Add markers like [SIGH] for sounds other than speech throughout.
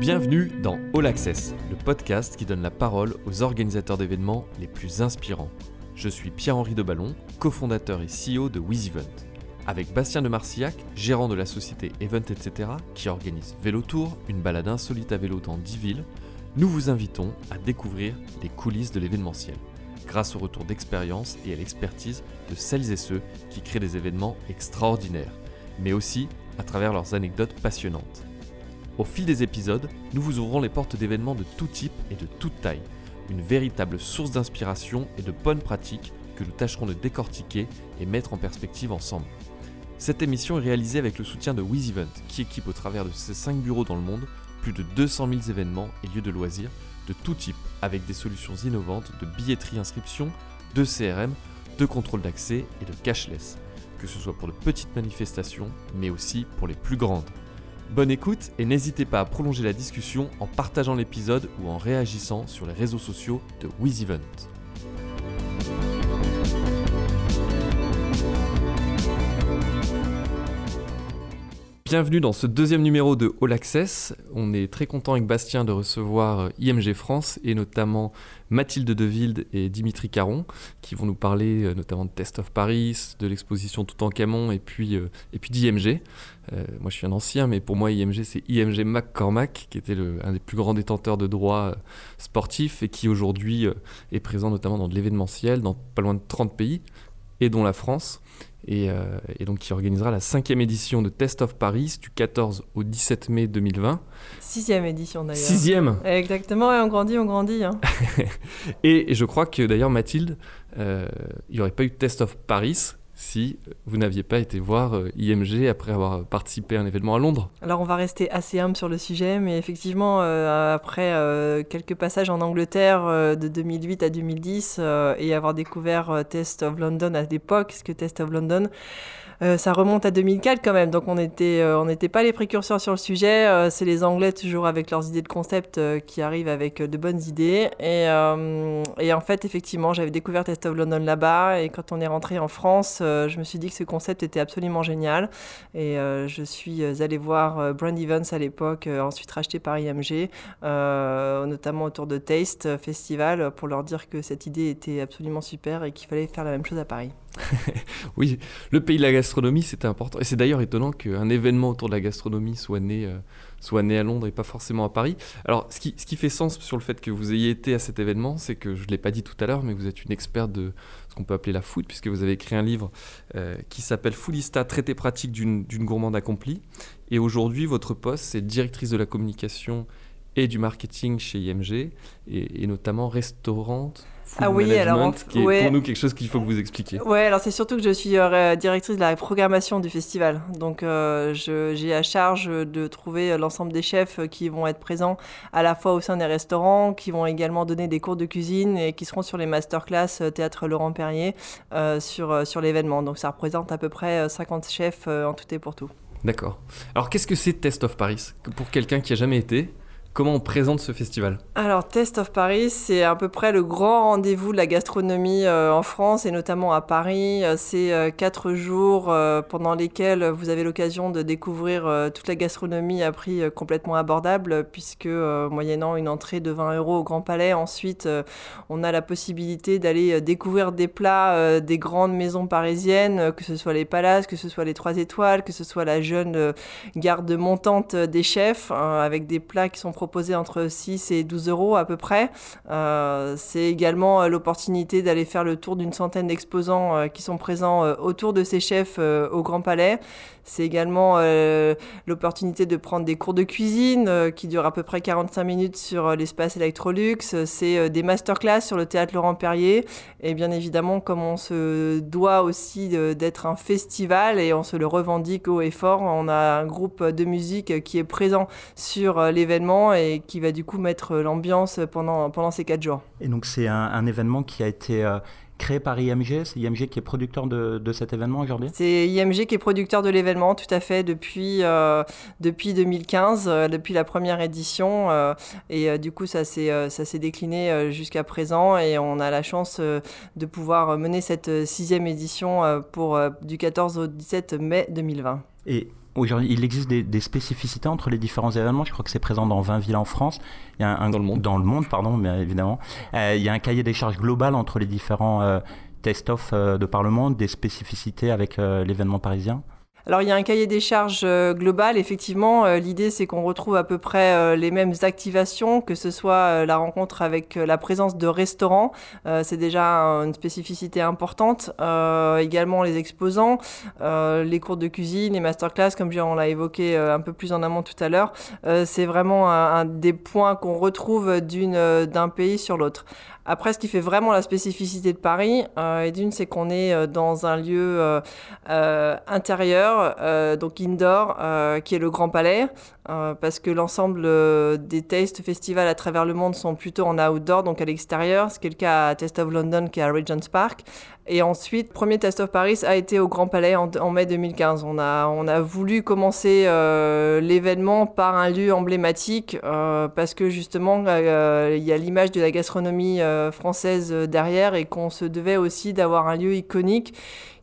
Bienvenue dans All Access, le podcast qui donne la parole aux organisateurs d'événements les plus inspirants. Je suis Pierre-Henri Deballon, cofondateur et CEO de WizEvent. Avec Bastien de Marcillac, gérant de la société Event etc., qui organise Vélo Tour, une balade insolite à vélo dans 10 villes, nous vous invitons à découvrir les coulisses de l'événementiel, grâce au retour d'expérience et à l'expertise de celles et ceux qui créent des événements extraordinaires, mais aussi à travers leurs anecdotes passionnantes. Au fil des épisodes, nous vous ouvrons les portes d'événements de tout type et de toute taille, une véritable source d'inspiration et de bonnes pratiques que nous tâcherons de décortiquer et mettre en perspective ensemble. Cette émission est réalisée avec le soutien de WizEvent, qui équipe au travers de ses 5 bureaux dans le monde plus de 200 000 événements et lieux de loisirs de tout type, avec des solutions innovantes de billetterie inscription, de CRM, de contrôle d'accès et de cashless, que ce soit pour de petites manifestations, mais aussi pour les plus grandes. Bonne écoute et n'hésitez pas à prolonger la discussion en partageant l'épisode ou en réagissant sur les réseaux sociaux de WizEvent. Bienvenue dans ce deuxième numéro de All Access. On est très content avec Bastien de recevoir euh, IMG France et notamment Mathilde Deville et Dimitri Caron qui vont nous parler euh, notamment de Test of Paris, de l'exposition Tout en Camon et puis, euh, et puis d'IMG. Moi je suis un ancien, mais pour moi IMG c'est IMG McCormack qui était le, un des plus grands détenteurs de droits sportifs et qui aujourd'hui est présent notamment dans de l'événementiel dans pas loin de 30 pays et dont la France. Euh, et, donc qui organisera la cinquième édition de Test of Paris du 14 au 17 mai 2020. Sixième édition d'ailleurs. Sixième Exactement, et on grandit, on grandit. Hein. [LAUGHS] et, je crois que d'ailleurs Mathilde, euh, il n'y aurait pas eu Test of Paris si vous n'aviez pas été voir euh, IMG après avoir participé à un événement à Londres. Alors on va rester assez humble sur le sujet, mais effectivement, euh, après euh, quelques passages en Angleterre de 2008 à 2010 et avoir découvert Test of London à l'époque, ce que Test of London, euh, ça remonte à 2004 quand même, donc euh, on n'était pas les précurseurs sur le sujet. Euh, c'est les Anglais toujours avec leurs idées de concept qui arrivent avec de bonnes idées. Et, et en fait, effectivement, j'avais découvert Test of London là-bas, et quand on est rentré en France, je me suis dit que ce concept était absolument génial. Et je suis allée voir Brand Events à l'époque, ensuite racheté par IMG, notamment autour de Taste Festival, pour leur dire que cette idée était absolument super et qu'il fallait faire la même chose à Paris. [LAUGHS] oui, le pays de la gastronomie, c'était important. Et c'est d'ailleurs étonnant qu'un événement autour de la gastronomie soit né, euh, soit né à Londres et pas forcément à Paris. Alors, ce qui, ce qui fait sens sur le fait que vous ayez été à cet événement, c'est que je ne l'ai pas dit tout à l'heure, mais vous êtes une experte de ce qu'on peut appeler la food, puisque vous avez écrit un livre euh, qui s'appelle Foodista, traité pratique d'une gourmande accomplie. Et aujourd'hui, votre poste, c'est directrice de la communication et du marketing chez IMG, et, et notamment restaurante ah oui, alors qui est pour nous quelque chose qu'il faut que vous expliquiez. Ouais, alors c'est surtout que je suis euh, directrice de la programmation du festival. Donc euh, j'ai à charge de trouver l'ensemble des chefs qui vont être présents à la fois au sein des restaurants, qui vont également donner des cours de cuisine et qui seront sur les masterclass euh, théâtre Laurent Perrier sur, sur l'événement. Donc ça représente à peu près 50 chefs en tout et pour tout. D'accord. Alors qu'est-ce que c'est Test of Paris? Pour quelqu'un qui a jamais été, Comment on présente ce festival Alors, Test of Paris, c'est à peu près le grand rendez-vous de la gastronomie euh, en France et notamment à Paris. Euh, c'est euh, quatre jours pendant lesquels vous avez l'occasion de découvrir toute la gastronomie à prix complètement abordable, puisque moyennant une entrée de 20 euros au Grand Palais, ensuite on a la possibilité d'aller découvrir des plats des grandes maisons parisiennes, que ce soit les palaces, que ce soit les trois étoiles, que ce soit la jeune garde montante des chefs, avec des plats qui sont proposé entre 6 et 12 euros à peu près. Euh, c'est également euh, l'opportunité d'aller faire le tour d'une centaine d'exposants euh, qui sont présents autour de ces chefs au Grand Palais. C'est également l'opportunité de prendre des cours de cuisine qui durent à peu près 45 minutes sur l'espace Electrolux. C'est des masterclass sur le théâtre Laurent Perrier. Et bien évidemment, comme on se doit aussi d'être un festival et on se le revendique haut et fort, on a un groupe de musique qui est présent sur l'événement et qui va du coup mettre l'ambiance pendant, pendant ces quatre jours. Et donc c'est un, événement qui a été euh, créé par IMG, c'est IMG qui est producteur de, de cet événement aujourd'hui? C'est IMG qui est producteur de l'événement, tout à fait, depuis, euh, depuis 2015, euh, depuis la première édition. et du coup, ça s'est décliné jusqu'à présent et on a la chance de pouvoir mener cette sixième édition pour, du 14 au 17 mai 2020. Et Aujourd'hui, il existe des, spécificités entre les différents événements. Je crois que c'est présent dans 20 villes en France. Il y a un, dans le monde. Dans le monde, pardon, mais évidemment. il y a un cahier des charges global entre les différents test-off de par le monde, des spécificités avec l'événement parisien. Alors il y a un cahier des charges euh, global, effectivement. Euh, l'idée c'est qu'on retrouve à peu près euh, les mêmes activations, que ce soit la rencontre avec la présence de restaurants, c'est déjà une spécificité importante. également les exposants, les cours de cuisine, les masterclass, comme on l'a évoqué un peu plus en amont tout à l'heure. c'est vraiment un, des points qu'on retrouve d'un pays sur l'autre. Après, ce qui fait vraiment la spécificité de Paris, et d'une, c'est qu'on est dans un lieu euh, donc indoor, qui est le Grand Palais, parce que l'ensemble des Taste Festivals à travers le monde sont plutôt en outdoor, donc à l'extérieur, ce qui est le cas à Taste of London, qui est à Regent's Park. Et ensuite, premier Test of Paris a été au Grand Palais en, mai 2015. On a, on a voulu commencer l'événement par un lieu emblématique, parce que justement, il y a l'image de la gastronomie euh, française euh, derrière et qu'on se devait aussi d'avoir un lieu iconique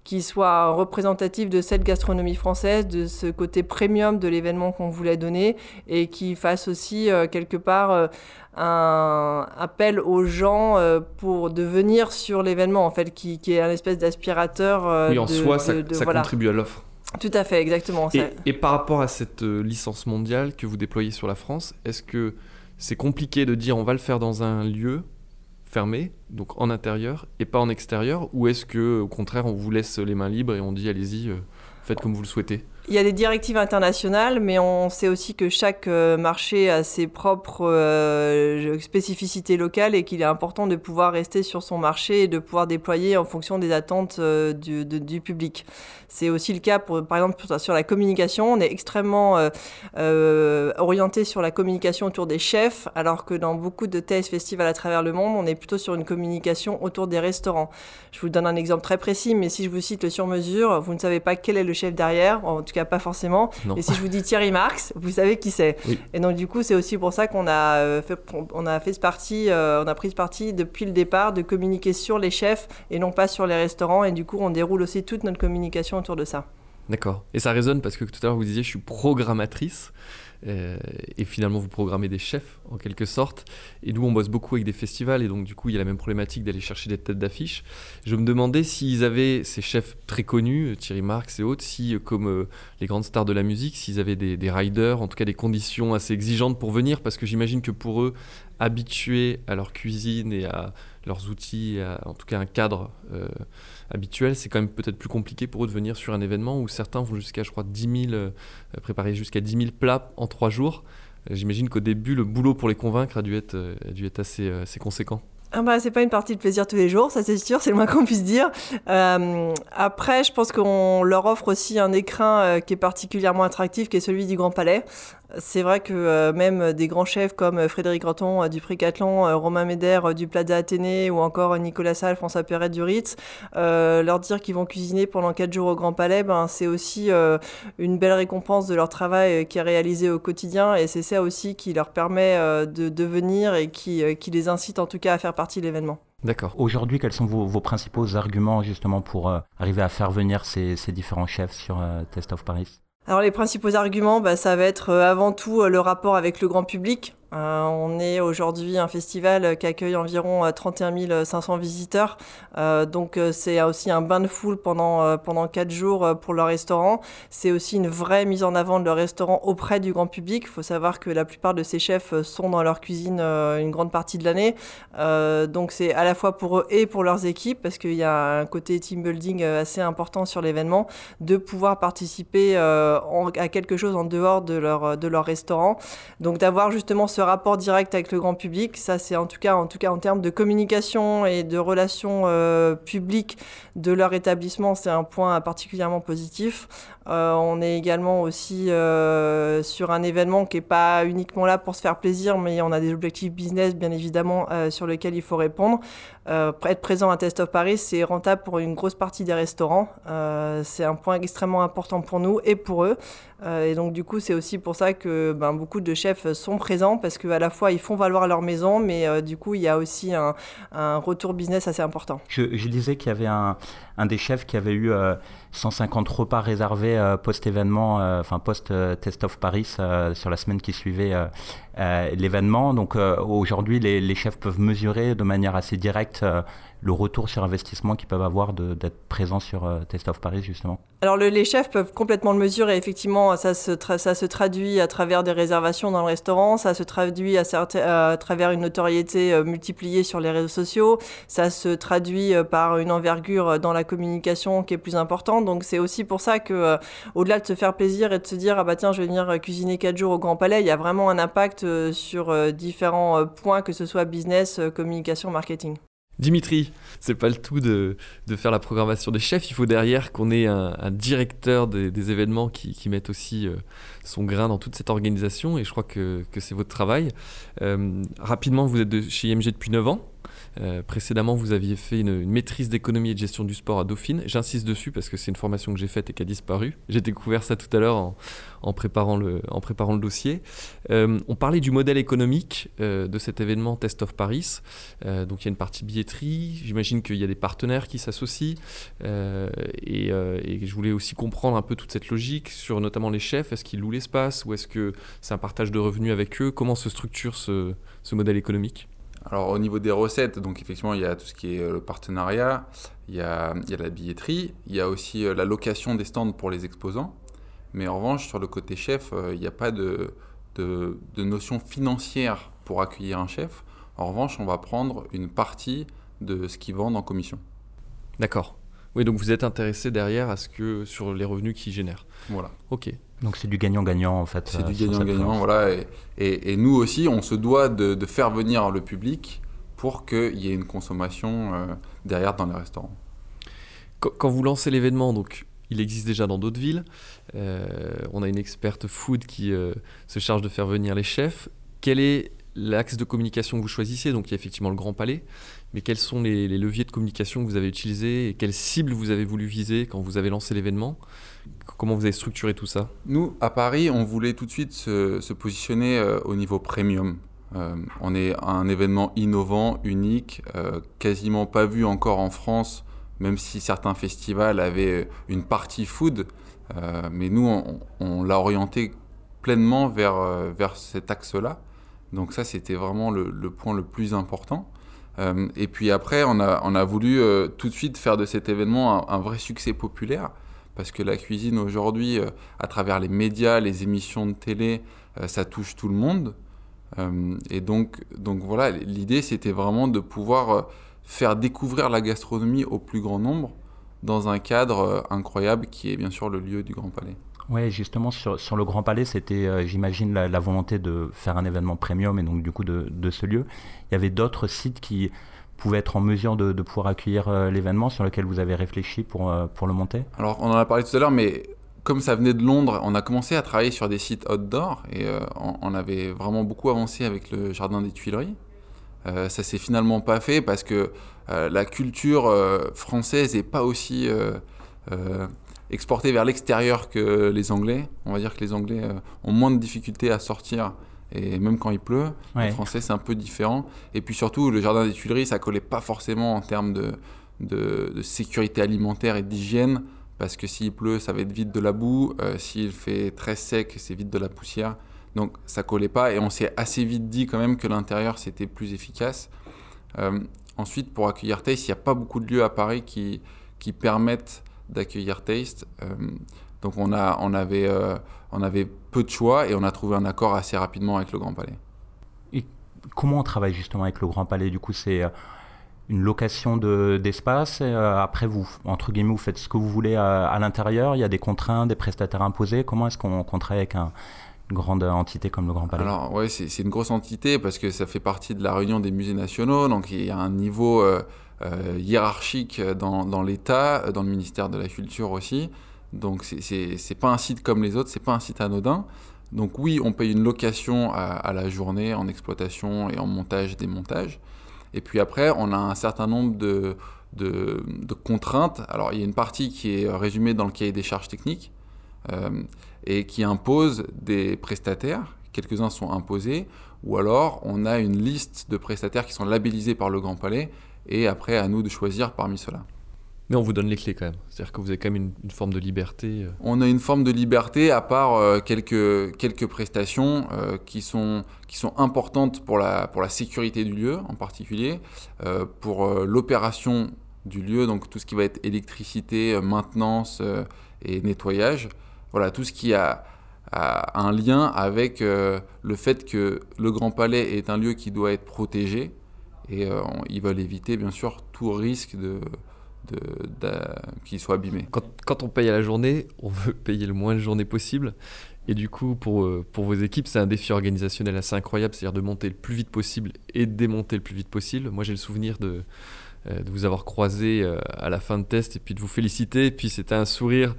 qui soit représentatif de cette gastronomie française, de ce côté premium de l'événement qu'on voulait donner et qui fasse aussi euh, quelque part un appel aux gens pour devenir sur l'événement, en fait, qui, est un espèce d'aspirateur. oui, en soi, ça, contribue à l'offre. Tout à fait, exactement. Et, et, par rapport à cette licence mondiale que vous déployez sur la France, est-ce que c'est compliqué de dire on va le faire dans un lieu fermé, donc en intérieur et pas en extérieur Ou est-ce que au contraire on vous laisse les mains libres et on dit allez-y, euh, faites comme vous le souhaitez? Il y a des directives internationales, mais on sait aussi que chaque euh, marché a ses propres euh, spécificités locales et qu'il est important de pouvoir rester sur son marché et de pouvoir déployer en fonction des attentes euh, du, public. C'est aussi le cas, par exemple, sur la communication. On est extrêmement orienté sur la communication autour des chefs, alors que dans beaucoup de taste festivals à travers le monde, on est plutôt sur une communication autour des restaurants. Je vous donne un exemple très précis, mais si je vous cite le sur-mesure, vous ne savez pas quel est le chef derrière. Pas forcément. Et si je vous dis Thierry Marx, vous savez qui c'est. Et donc du coup, c'est aussi pour ça qu'on a euh, fait, on a fait ce parti, euh, on a pris ce parti depuis le départ de communiquer sur les chefs et non pas sur les restaurants. Et du coup, on déroule aussi toute notre communication autour de ça. D'accord. Et ça résonne parce que tout à l'heure vous disiez je suis programmatrice. Euh, et finalement vous programmez des chefs en quelque sorte. Et nous on bosse beaucoup avec des festivals et donc du coup il y a la même problématique d'aller chercher des têtes d'affiche. Je me demandais s'ils avaient ces chefs très connus, Thierry Marx et autres, si euh, comme euh, les grandes stars de la musique, s'ils avaient des riders, en tout cas des conditions assez exigeantes pour venir, parce que j'imagine que pour eux, habitués à leur cuisine et à leurs outils, en tout cas un cadre habituel, c'est quand même peut-être plus compliqué pour eux de venir sur un événement où certains vont jusqu'à, je crois, 10 000, euh, préparer jusqu'à 10 000 plats en trois jours. Euh, j'imagine qu'au début, le boulot pour les convaincre a dû être, euh, a dû être assez, assez conséquent. Ah bah, c'est pas une partie de plaisir tous les jours, ça c'est sûr, c'est le moins qu'on puisse dire. après, je pense qu'on leur offre aussi un écrin qui est particulièrement attractif, qui est celui du Grand Palais. C'est vrai que euh, même des grands chefs comme euh, Frédéric Graton euh, du Prix-Cathlon, Romain Médère du Plaza Athénée ou encore Nicolas Salle, François Perret du Ritz, leur dire qu'ils vont cuisiner pendant 4 jours au Grand Palais, ben, c'est aussi une belle récompense de leur travail qui est réalisé au quotidien et c'est ça aussi qui leur permet de, devenir et qui, les incite en tout cas à faire partie de l'événement. D'accord. Aujourd'hui, quels sont vos, principaux arguments justement pour arriver à faire venir ces, différents chefs sur Test of Paris? Alors les principaux arguments, bah, ça va être avant tout le rapport avec le grand public. Euh, on est aujourd'hui un festival qui accueille environ 31 500 visiteurs. Euh, donc euh, c'est aussi un bain de foule pendant, pendant 4 jours pour le restaurant. C'est aussi une vraie mise en avant de leur restaurant auprès du grand public. Il faut savoir que la plupart de ces chefs sont dans leur cuisine une grande partie de l'année. donc c'est à la fois pour eux et pour leurs équipes parce qu'il y a un côté team building assez important sur l'événement de pouvoir participer à quelque chose en dehors de leur, de leur restaurant. Donc d'avoir justement ce rapport direct avec le grand public. Ça, c'est en tout cas, en tout cas en termes de communication et de relations euh, publiques de leur établissement, c'est un point particulièrement positif. Euh, on est également aussi euh, sur un événement qui n'est pas uniquement là pour se faire plaisir, mais on a des objectifs business, bien évidemment, sur lesquels il faut répondre. Être présent à Test of Paris, c'est rentable pour une grosse partie des restaurants. c'est un point extrêmement important pour nous et pour eux. et donc du coup, c'est aussi pour ça que ben, beaucoup de chefs sont présents parce qu'à la fois ils font valoir leur maison, mais du coup, il y a aussi un, retour business assez important. Je, disais qu'il y avait un, des chefs qui avait eu 150 repas réservés post-événement, enfin post-Test of Paris sur la semaine qui suivait l'événement. Donc aujourd'hui, les, les, chefs peuvent mesurer de manière assez directe le retour sur investissement qu'ils peuvent avoir d'être présents sur euh, Test of Paris, justement Alors, les chefs peuvent complètement le mesurer. Effectivement, ça se, traduit à travers des réservations dans le restaurant, ça se traduit à, travers une notoriété euh, multipliée sur les réseaux sociaux, ça se traduit euh, par une envergure dans la communication qui est plus importante. Donc, c'est aussi pour ça que, au-delà de se faire plaisir et de se dire, ah bah tiens, je vais venir cuisiner 4 jours au Grand Palais, il y a vraiment un impact sur différents points, que ce soit business, communication, marketing. Dimitri, c'est pas le tout de, faire la programmation des chefs. Il faut derrière qu'on ait un, directeur des, événements qui, mette aussi euh, son grain dans toute cette organisation. Et je crois que, c'est votre travail. Euh, rapidement, vous êtes de, chez IMG depuis 9 ans. Euh, précédemment, vous aviez fait une, maîtrise d'économie et de gestion du sport à Dauphine. J'insiste dessus parce que c'est une formation que j'ai faite et qui a disparu. J'ai découvert ça tout à l'heure en, préparant le, dossier. Euh, on parlait du modèle économique euh, de cet événement Test of Paris. donc il y a une partie billetterie. J'imagine qu'il y a des partenaires qui s'associent. Et, je voulais aussi comprendre un peu toute cette logique sur notamment les chefs. Est-ce qu'ils louent l'espace ou est-ce que c'est un partage de revenus avec eux? Comment se structure ce modèle économique? Alors au niveau des recettes, donc effectivement il y a tout ce qui est euh, le partenariat, il y a, la billetterie, il y a aussi euh, la location des stands pour les exposants. Mais en revanche sur le côté chef, euh, il n'y a pas de, de, notion financière pour accueillir un chef. En revanche, on va prendre une partie de ce qu'ils vendent en commission. D'accord. Oui, donc vous êtes intéressé derrière à ce que sur les revenus qu'ils génèrent. Voilà. Ok. Donc c'est du gagnant-gagnant en fait. C'est du gagnant-gagnant, voilà. Et, et, nous aussi, on se doit de, de faire venir le public pour qu'il y ait une consommation euh, derrière dans les restaurants. Quand, vous lancez l'événement, donc il existe déjà dans d'autres villes. Euh, on a une experte food qui euh, se charge de faire venir les chefs. Quel est l'axe de communication que vous choisissez? Donc il y a effectivement le Grand Palais, mais quels sont les, les leviers de communication que vous avez utilisés et quelles cibles vous avez voulu viser quand vous avez lancé l'événement? Comment vous avez structuré tout ça Nous, à Paris, on voulait tout de suite se, positionner euh, au niveau premium. Euh, on est un événement innovant, unique, euh, quasiment pas vu encore en France, même si certains festivals avaient une partie food. mais nous, on, l'a orienté pleinement vers, vers cet axe-là. Donc ça, c'était vraiment le, point le plus important. et puis après, on a, on a voulu tout de suite faire de cet événement un vrai succès populaire parce que la cuisine aujourd'hui, euh, à travers les médias, les émissions de télé, euh, ça touche tout le monde. Euh, et donc, donc voilà, l'idée c'était vraiment de pouvoir faire découvrir la gastronomie au plus grand nombre dans un cadre incroyable qui est bien sûr le lieu du Grand Palais. Oui, justement, sur, sur, le Grand Palais, c'était, j'imagine, la, volonté de faire un événement premium et donc du coup de, de ce lieu. Il y avait d'autres sites qui, pouvait être en mesure de, pouvoir accueillir euh, l'événement sur lequel vous avez réfléchi pour, euh, pour le monter? Alors, on en a parlé tout à l'heure, mais comme ça venait de Londres, on a commencé à travailler sur des sites outdoor et euh, on, avait vraiment beaucoup avancé avec le Jardin des Tuileries. Ça ça s'est finalement pas fait parce que la culture française n'est pas aussi exportée vers l'extérieur que les Anglais. On va dire que les Anglais ont moins de difficultés à sortir et même quand il pleut, en français c'est un peu différent. Et puis surtout, le jardin des Tuileries, ça collait pas forcément en termes de, de, sécurité alimentaire et d'hygiène, parce que s'il pleut, ça va être vite de la boue. Euh, s'il fait très sec, c'est vite de la poussière. Donc ça collait pas. Et on s'est assez vite dit quand même que l'intérieur c'était plus efficace. Euh, ensuite, pour accueillir Taste, il n'y a pas beaucoup de lieux à Paris qui, qui permettent d'accueillir Taste. Euh, donc on, a, on avait on avait peu de choix et on a trouvé un accord assez rapidement avec le Grand Palais. Et comment on travaille justement avec le Grand Palais? Du coup, c'est euh, une location d'espace. Euh, après, vous, entre guillemets, vous faites ce que vous voulez à, l'intérieur. Il y a des contraintes, des prestataires imposés. Comment est-ce qu'on travaille avec une grande entité comme le Grand Palais? Alors, oui, c'est une grosse entité parce que ça fait partie de la réunion des musées nationaux. Donc, il y a un niveau euh, hiérarchique dans, dans l'État, dans le ministère de la Culture aussi. Donc c'est pas un site comme les autres, c'est pas un site anodin. Donc oui, on paye une location à, la journée en exploitation et en montage, démontage. Et puis après, on a un certain nombre de, de, contraintes. Alors, il y a une partie qui est résumée dans le cahier des charges techniques euh, et qui impose des prestataires. Quelques-uns sont imposés, ou alors on a une liste de prestataires qui sont labellisés par le Grand Palais, et après à nous de choisir parmi ceux-là. Mais on vous donne les clés quand même. C'est-à-dire que vous avez quand même une, forme de liberté. Euh. On a une forme de liberté, à part euh, quelques, quelques prestations euh, qui, sont, qui sont importantes pour la, pour la sécurité du lieu en particulier, pour l'opération du lieu, donc tout ce qui va être électricité, maintenance et nettoyage. Voilà, tout ce qui a, a un lien avec le fait que le Grand Palais est un lieu qui doit être protégé. Et ils veulent éviter, bien sûr, tout risque de qu'il soit abîmé. Quand, quand, on paye à la journée, on veut payer le moins de journées possible. Et du coup, pour, euh, pour vos équipes, c'est un défi organisationnel assez incroyable, c'est-à-dire de monter le plus vite possible et de démonter le plus vite possible. Moi, j'ai le souvenir de, euh, de vous avoir croisé euh, à la fin de test et puis de vous féliciter. Et puis, c'était un sourire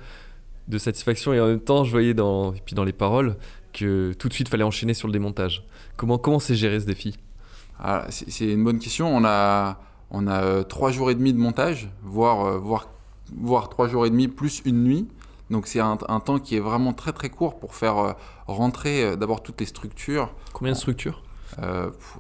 de satisfaction. Et en même temps, je voyais dans, et puis dans les paroles que tout de suite, il fallait enchaîner sur le démontage. Comment comment c'est géré ce défi? Ah, C'est une bonne question. On a on a euh, trois jours et demi de montage, voire, euh, voire, voire trois jours et demi plus une nuit. Donc c'est un, temps qui est vraiment très très court pour faire euh, rentrer d'abord toutes les structures. Combien de structures?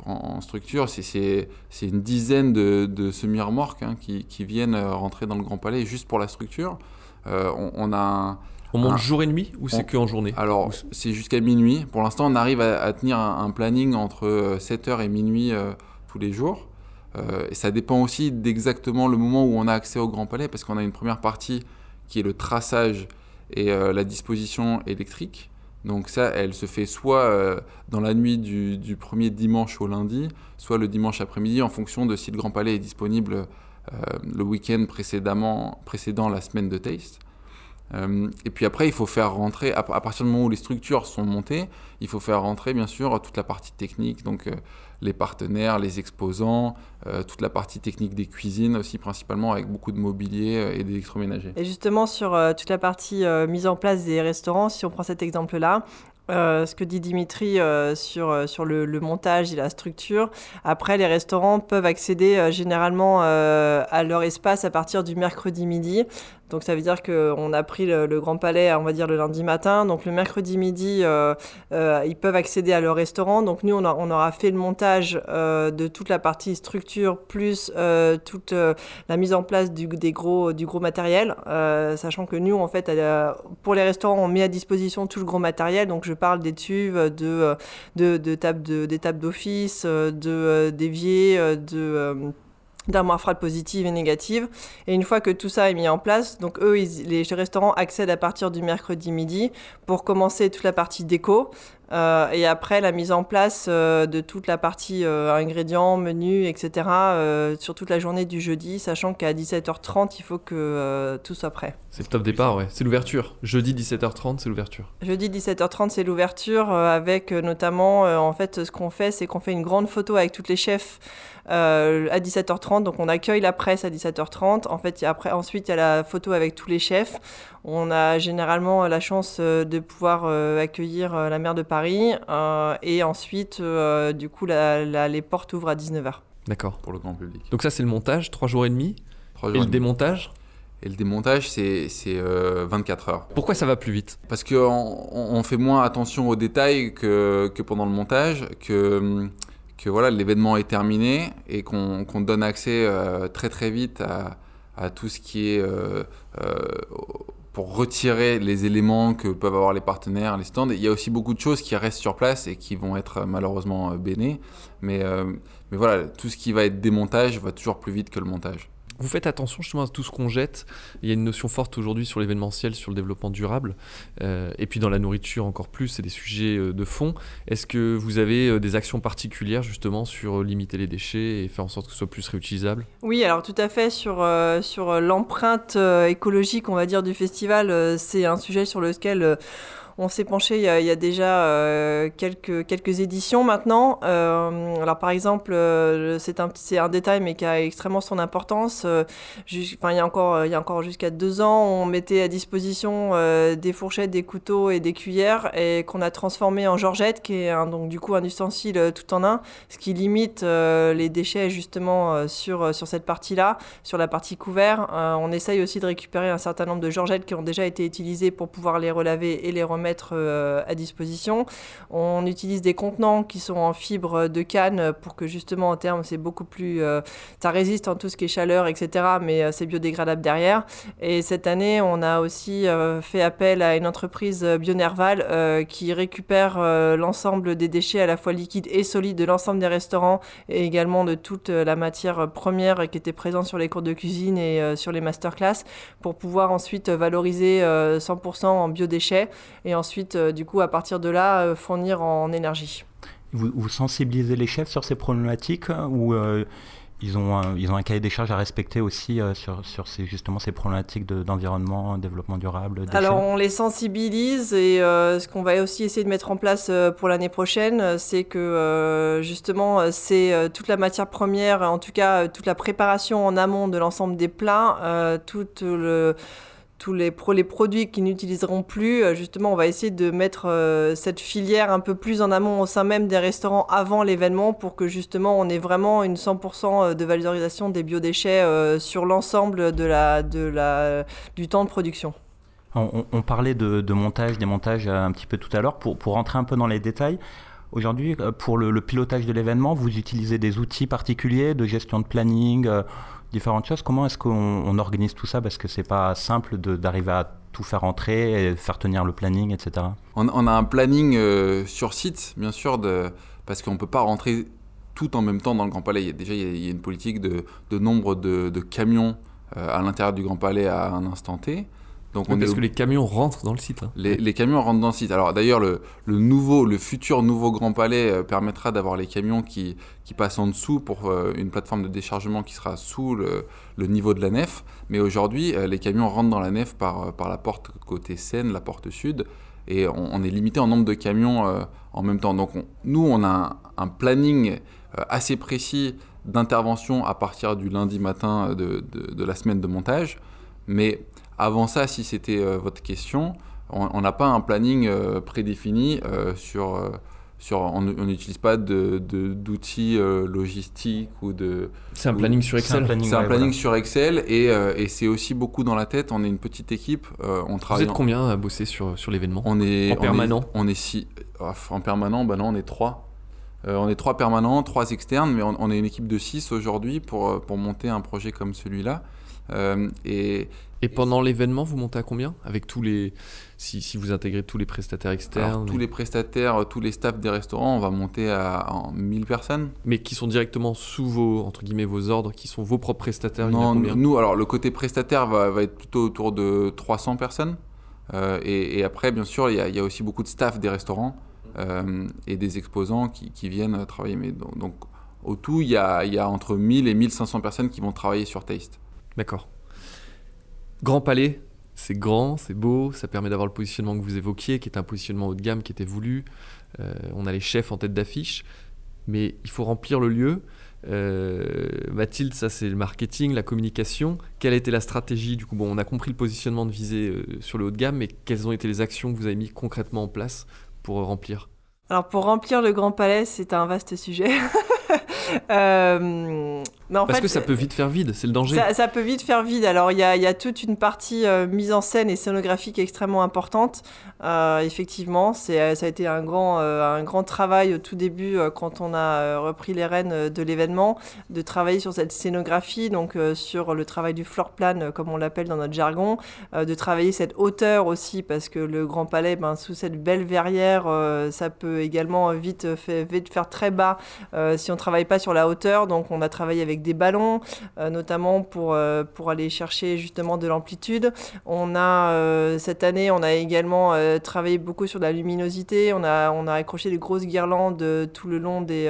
En, structure, c'est une dizaine de, semi-remorques hein, qui, viennent rentrer dans le Grand Palais juste pour la structure. on, a on monte jour et nuit ou c'est que en journée? Alors, c'est jusqu'à minuit. Pour l'instant, on arrive à, tenir un, planning entre 7h et minuit tous les jours. Euh, ça dépend aussi d'exactement le moment où on a accès au Grand Palais, parce qu'on a une première partie qui est le traçage et euh, la disposition électrique. Donc ça, elle se fait soit euh, dans la nuit du, premier dimanche au lundi, soit le dimanche après-midi, en fonction de si le Grand Palais est disponible le week-end précédemment, précédant la semaine de Taste. et puis après, il faut faire rentrer, à, partir du moment où les structures sont montées, il faut faire rentrer bien sûr toute la partie technique, donc les partenaires, les exposants, euh, toute la partie technique des cuisines aussi principalement avec beaucoup de mobilier euh, et d'électroménager. Et justement sur euh, toute la partie mise en place des restaurants, si on prend cet exemple-là, ce que dit Dimitri sur, sur le, le, montage et la structure. Après, les restaurants peuvent accéder généralement à leur espace à partir du mercredi midi. Donc ça veut dire qu'on a pris le, Grand Palais, on va dire le lundi matin. Donc le mercredi midi, euh, euh, ils peuvent accéder à leur restaurant. Donc nous, on, on aura fait le montage euh, de toute la partie structure plus toute la mise en place du, des gros, du gros matériel. sachant que nous, en fait, pour les restaurants, on met à disposition tout le gros matériel. Donc je parle des tubes, de, de, de tables d'office, de, d'éviers, de d'armoires froides positives et négatives. Et une fois que tout ça est mis en place, donc eux, les restaurants accèdent à partir du mercredi midi pour commencer toute la partie déco. Euh, et après, la mise en place euh, de toute la partie euh, ingrédients, menus, etc. sur toute la journée du jeudi, sachant qu'à 17h30, il faut que tout soit prêt. C'est le top départ, ouais. C'est l'ouverture. Jeudi 17h30, c'est l'ouverture. Jeudi 17h30, c'est l'ouverture, avec notamment, en fait, ce qu'on fait, c'est qu'on fait une grande photo avec tous les chefs à 17h30. Donc, on accueille la presse à 17h30. En fait, après, ensuite, il y a la photo avec tous les chefs. On a généralement la chance de pouvoir accueillir la maire de Paris euh, et ensuite, euh, du coup, les portes ouvrent à 19h. D'accord. Pour le grand public. Donc ça, c'est le montage, 3 jours et demi. et le démontage? Et le démontage, c'est 24 euh, heures. Pourquoi ça va plus vite? Parce qu'on on fait moins attention aux détails que, que pendant le montage, que, que voilà, l'événement est terminé et qu'on donne accès très très vite à, tout ce qui est pour retirer les éléments que peuvent avoir les partenaires, les stands. Il y a aussi beaucoup de choses qui restent sur place et qui vont être euh, malheureusement euh, bénées. Mais, euh, mais voilà, tout ce qui va être démontage va toujours plus vite que le montage. Vous faites attention justement à tout ce qu'on jette. Il y a une notion forte aujourd'hui sur l'événementiel, sur le développement durable. Euh, et puis dans la nourriture encore plus, c'est des sujets euh, de fond. Est-ce que vous avez euh, des actions particulières justement sur limiter les déchets et faire en sorte que ce soit plus réutilisable? Oui, alors tout à fait. Sur, sur l'empreinte écologique, on va dire, du festival, c'est un sujet sur lequel on s'est penché il y, a, déjà euh, quelques, éditions maintenant. Euh, alors par exemple, euh, c'est un, détail mais qui a extrêmement son importance. il y a encore, jusqu'à deux ans, on mettait à disposition des fourchettes, des couteaux et des cuillères et qu'on a transformé en georgette, qui est un, donc du coup un ustensile tout en un, ce qui limite les déchets justement sur, sur cette partie-là, sur la partie couvert. on essaye aussi de récupérer un certain nombre de georgettes qui ont déjà été utilisées pour pouvoir les relaver et les remettre à disposition. On utilise des contenants qui sont en fibre de canne pour que justement en termes c'est beaucoup plus... Euh, ça résiste en tout ce qui est chaleur, etc. Mais euh, c'est biodégradable derrière. Et cette année, on a aussi euh, fait appel à une entreprise Bionerval qui récupère l'ensemble des déchets à la fois liquides et solides de l'ensemble des restaurants et également de toute la matière première qui était présente sur les cours de cuisine et sur les masterclass pour pouvoir ensuite valoriser 100% en biodéchets et ensuite du coup à partir de là fournir en énergie. Vous, sensibilisez les chefs sur ces problématiques ou euh, ils, ont un, ils ont un cahier des charges à respecter aussi euh, sur, sur ces, justement ces problématiques d'environnement, développement durable Alors on les sensibilise et euh, ce qu'on va aussi essayer de mettre en place pour l'année prochaine, c'est que justement c'est toute la matière première, en tout cas toute la préparation en amont de l'ensemble des plats, tout le tous les, les produits qui n'utiliseront plus, euh, justement, on va essayer de mettre euh, cette filière un peu plus en amont au sein même des restaurants avant l'événement pour que justement on ait vraiment une 100% euh, de valorisation des biodéchets sur l'ensemble de la, de la, du temps de production. On, parlait de, montage, des montages un petit peu tout à l'heure. Pour, pour rentrer un peu dans les détails, aujourd'hui, pour le pilotage de l'événement, vous utilisez des outils particuliers de gestion de planning différentes choses. Comment est-ce qu'on organise tout ça? Parce que c'est pas simple d'arriver à tout faire entrer, et faire tenir le planning, etc. On, a un planning euh, sur site, bien sûr, parce qu'on ne peut pas rentrer tout en même temps dans le Grand Palais. Déjà, il y a, une politique de, nombre de, camions euh, à l'intérieur du Grand Palais à un instant T. Donc on parce que les camions rentrent dans le site. Hein. Les, camions rentrent dans le site. Alors d'ailleurs, le, nouveau, le futur nouveau Grand Palais euh, permettra d'avoir les camions qui, qui passent en dessous pour euh, une plateforme de déchargement qui sera sous le, niveau de la nef. Mais aujourd'hui, euh, les camions rentrent dans la nef par, par la porte côté Seine, la porte sud. Et on, est limité en nombre de camions en même temps. Donc nous, on a un, planning assez précis d'intervention à partir du lundi matin de, de, de la semaine de montage. Mais avant ça, si c'était euh, votre question, on n'a pas un planning euh, prédéfini euh, sur sur, on n'utilise pas d'outils de, logistiques ou de. C'est un planning sur Excel. C'est un planning, sur Excel et, et c'est aussi beaucoup dans la tête. On est une petite équipe. on travaille. Vous êtes combien à bosser sur, sur l'événement On est en permanent. On est, six. En permanent, bah non, on est trois. on est trois permanents, trois externes, mais on, est une équipe de six aujourd'hui pour, pour monter un projet comme celui-là. Et, et pendant l'événement, vous montez à combien Avec tous les. Si, si, vous intégrez tous les prestataires externes Tous les prestataires, tous les staffs des restaurants, on va monter à, 1000 personnes. Mais qui sont directement sous vos, entre guillemets, vos ordres, qui sont vos propres prestataires Non, nous, alors le côté prestataire va, va, être plutôt autour de 300 personnes. Euh, et, après, bien sûr, il y, y, a aussi beaucoup de staff des restaurants euh, et des exposants qui, qui, viennent travailler. Mais donc, donc au tout, il y a, y a entre 1000 et 1500 personnes qui vont travailler sur Taste. D'accord. Grand Palais, c'est grand, c'est beau, ça permet d'avoir le positionnement que vous évoquiez, qui est un positionnement haut de gamme qui était voulu. Euh, on a les chefs en tête d'affiche, mais il faut remplir le lieu. Euh, Mathilde, ça c'est le marketing, la communication. Quelle a été la stratégie Du coup, bon, on a compris le positionnement de visée euh, sur le haut de gamme, mais quelles ont été les actions que vous avez mis concrètement en place pour remplir? Alors pour remplir le Grand Palais, c'est un vaste sujet. [LAUGHS] [LAUGHS] euh, parce que ça peut vite faire vide, c'est le danger. Ça, peut vite faire vide. Alors, il y a, y a, toute une partie euh, mise en scène et scénographique extrêmement importante. Euh, effectivement, c'est, ça a été un grand, euh, un grand travail au tout début, quand on a repris les rênes de l'événement, de travailler sur cette scénographie, donc sur le travail du floor plan, comme on l'appelle dans notre jargon, de travailler cette hauteur aussi, parce que le Grand Palais, ben, sous cette belle verrière, ça peut également vite, faire très bas si on ne travaille pas pas sur la hauteur, donc on a travaillé avec des ballons, notamment pour, pour aller chercher justement de l'amplitude. On a, cette année, on a également travaillé beaucoup sur la luminosité, on a, on a accroché des grosses guirlandes tout le long des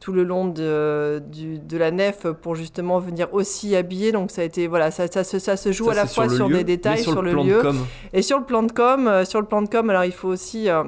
tout le long de, de la nef pour justement venir aussi habiller. Donc ça a été voilà, ça, ça, ça, se joue à la fois sur, des détails, sur, le, lieu et sur le plan de com. Euh, sur le plan de com, alors il faut aussi euh,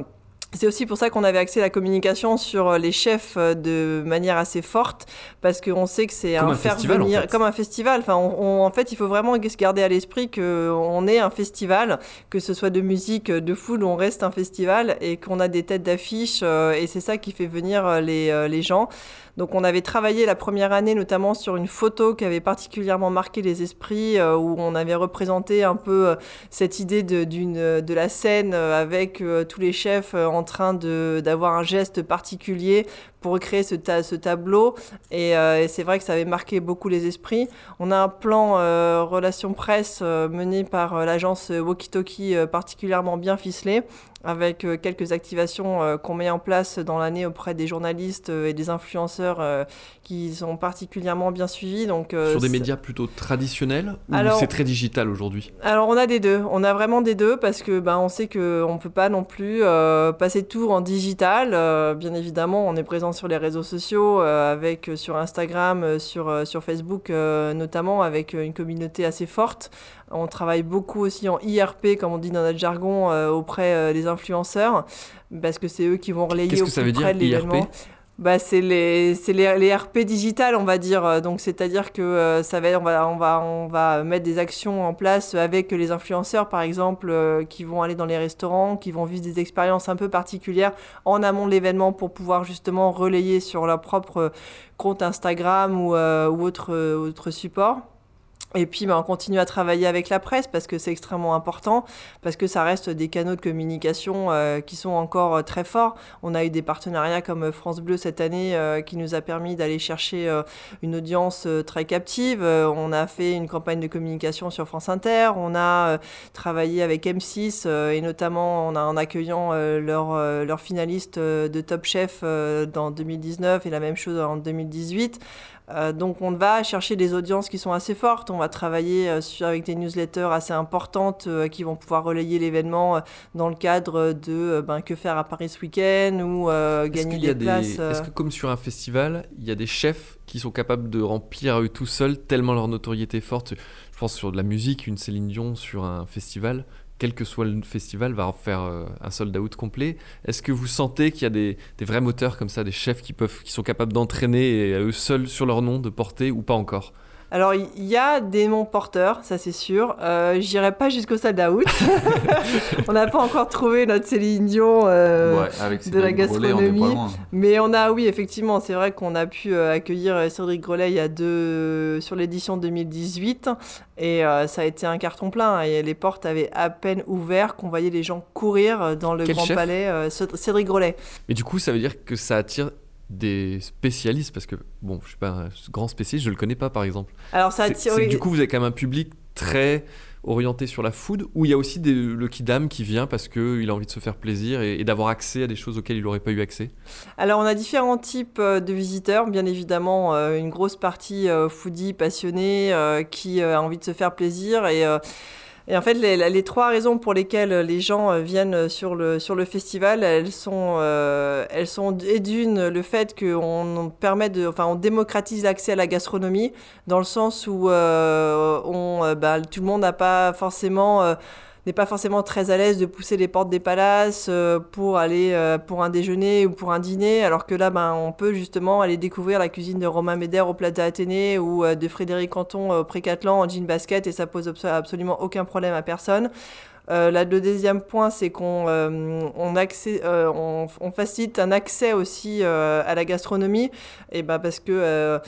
c'est aussi pour ça qu'on avait axé la communication sur euh, les chefs euh, de manière assez forte, parce qu'on sait que c'est un, faire festival, venir comme un festival. Enfin, en fait, il faut vraiment se garder à l'esprit qu'on est un festival, que ce soit de musique, de food, on reste un festival et qu'on a des têtes d'affiche, euh, et c'est ça qui fait venir les, les gens. Donc on avait travaillé la première année notamment sur une photo qui avait particulièrement marqué les esprits, où on avait représenté un peu cette idée de, de la scène avec tous les chefs en train d'avoir un geste particulier pour recréer ce, ce tableau. Euh, et, c'est vrai que ça avait marqué beaucoup les esprits. On a un plan euh, relation presse euh, mené par l'agence Walkie Talkie particulièrement bien ficelé avec quelques activations qu'on met en place dans l'année auprès des journalistes et des influenceurs qui sont particulièrement bien suivis. Donc, Sur des médias plutôt traditionnels ou c'est très digital aujourd'hui? Alors on a des deux, on a vraiment des deux parce que ben, on sait qu'on ne peut pas non plus passer tout en digital. bien évidemment, on est présent sur les réseaux sociaux, euh, avec euh, sur Instagram, euh, sur, sur Facebook notamment, avec une communauté assez forte. On travaille beaucoup aussi en IRP, comme on dit dans notre jargon, auprès des influenceurs, parce que c'est eux qui vont relayer au plus près de l'événement bah, c'est les, les, les, RP digitales, on va dire. Donc, c'est-à-dire que euh, ça va, on, va, on, va, on va mettre des actions en place avec les influenceurs, par exemple, euh, qui vont aller dans les restaurants, qui vont vivre des expériences un peu particulières en amont de l'événement pour pouvoir justement relayer sur leur propre compte Instagram ou, euh, ou autre, autre support. Et puis, bah, on continue à travailler avec la presse parce que c'est extrêmement important, parce que ça reste des canaux de communication euh, qui sont encore euh, très forts. On a eu des partenariats comme euh, France Bleu cette année qui nous a permis d'aller chercher une audience très captive. on a fait une campagne de communication sur France Inter. On a travaillé avec M6 et notamment en accueillant leur, leur finaliste de Top Chef dans 2019 et la même chose en 2018. Euh, donc on va chercher des audiences qui sont assez fortes, on va travailler euh, avec des newsletters assez importantes euh, qui vont pouvoir relayer l'événement dans le cadre de ben, que faire à Paris ce week-end ou gagner des, places. Est-ce que comme sur un festival, il y a des chefs qui sont capables de remplir eux tout seuls tellement leur notoriété est forte? Je pense sur de la musique, une Céline Dion sur un festival, quel que soit le festival, va faire euh, un sold out complet. Est-ce que vous sentez qu'il y a des, vrais moteurs comme ça, des chefs qui, peuvent, qui sont capables d'entraîner et à eux seuls sur leur nom de porter ou pas encore? Alors, il y a des noms porteurs, ça c'est sûr. Euh, J'irai pas jusqu'au sold out. [LAUGHS] on n'a pas encore trouvé notre Céline Dion euh, de la gastronomie. mais on a, oui, effectivement, c'est vrai qu'on a pu euh, accueillir euh, Cédric Grolet il y a deux, sur l'édition 2018. Et ça a été un carton plein. Et les portes avaient à peine ouvert qu'on voyait les gens courir dans le Grand Palais. Cédric Grolet. Mais du coup, ça veut dire que ça attire des spécialistes parce que bon je suis pas un grand spécialiste je le connais pas par exemple. Alors ça du coup vous avez quand même un public très orienté sur la food ou il y a aussi des, le kidam qui vient parce qu'il a envie de se faire plaisir et, d'avoir accès à des choses auxquelles il n'aurait pas eu accès? Alors on a différents types euh, de visiteurs, bien évidemment euh, une grosse partie euh, foodie passionnée qui a envie de se faire plaisir et et en fait, les, trois raisons pour lesquelles les gens euh, viennent sur le, sur le festival, elles sont, euh, elles sont d'une, le fait qu'on permet de, enfin, on démocratise l'accès à la gastronomie, dans le sens où euh, on, bah, tout le monde n'a pas forcément n'est pas forcément très à l'aise de pousser les portes des palaces euh, pour aller euh, pour un déjeuner ou pour un dîner, alors que là, ben, on peut justement aller découvrir la cuisine de Romain Méder au Plaza Athénée ou euh, de Frédéric Canton au Précathlon en jean basket et ça pose absolument aucun problème à personne. là, le deuxième point, c'est qu'on on, on, on, facilite un accès aussi à la gastronomie, et ben parce que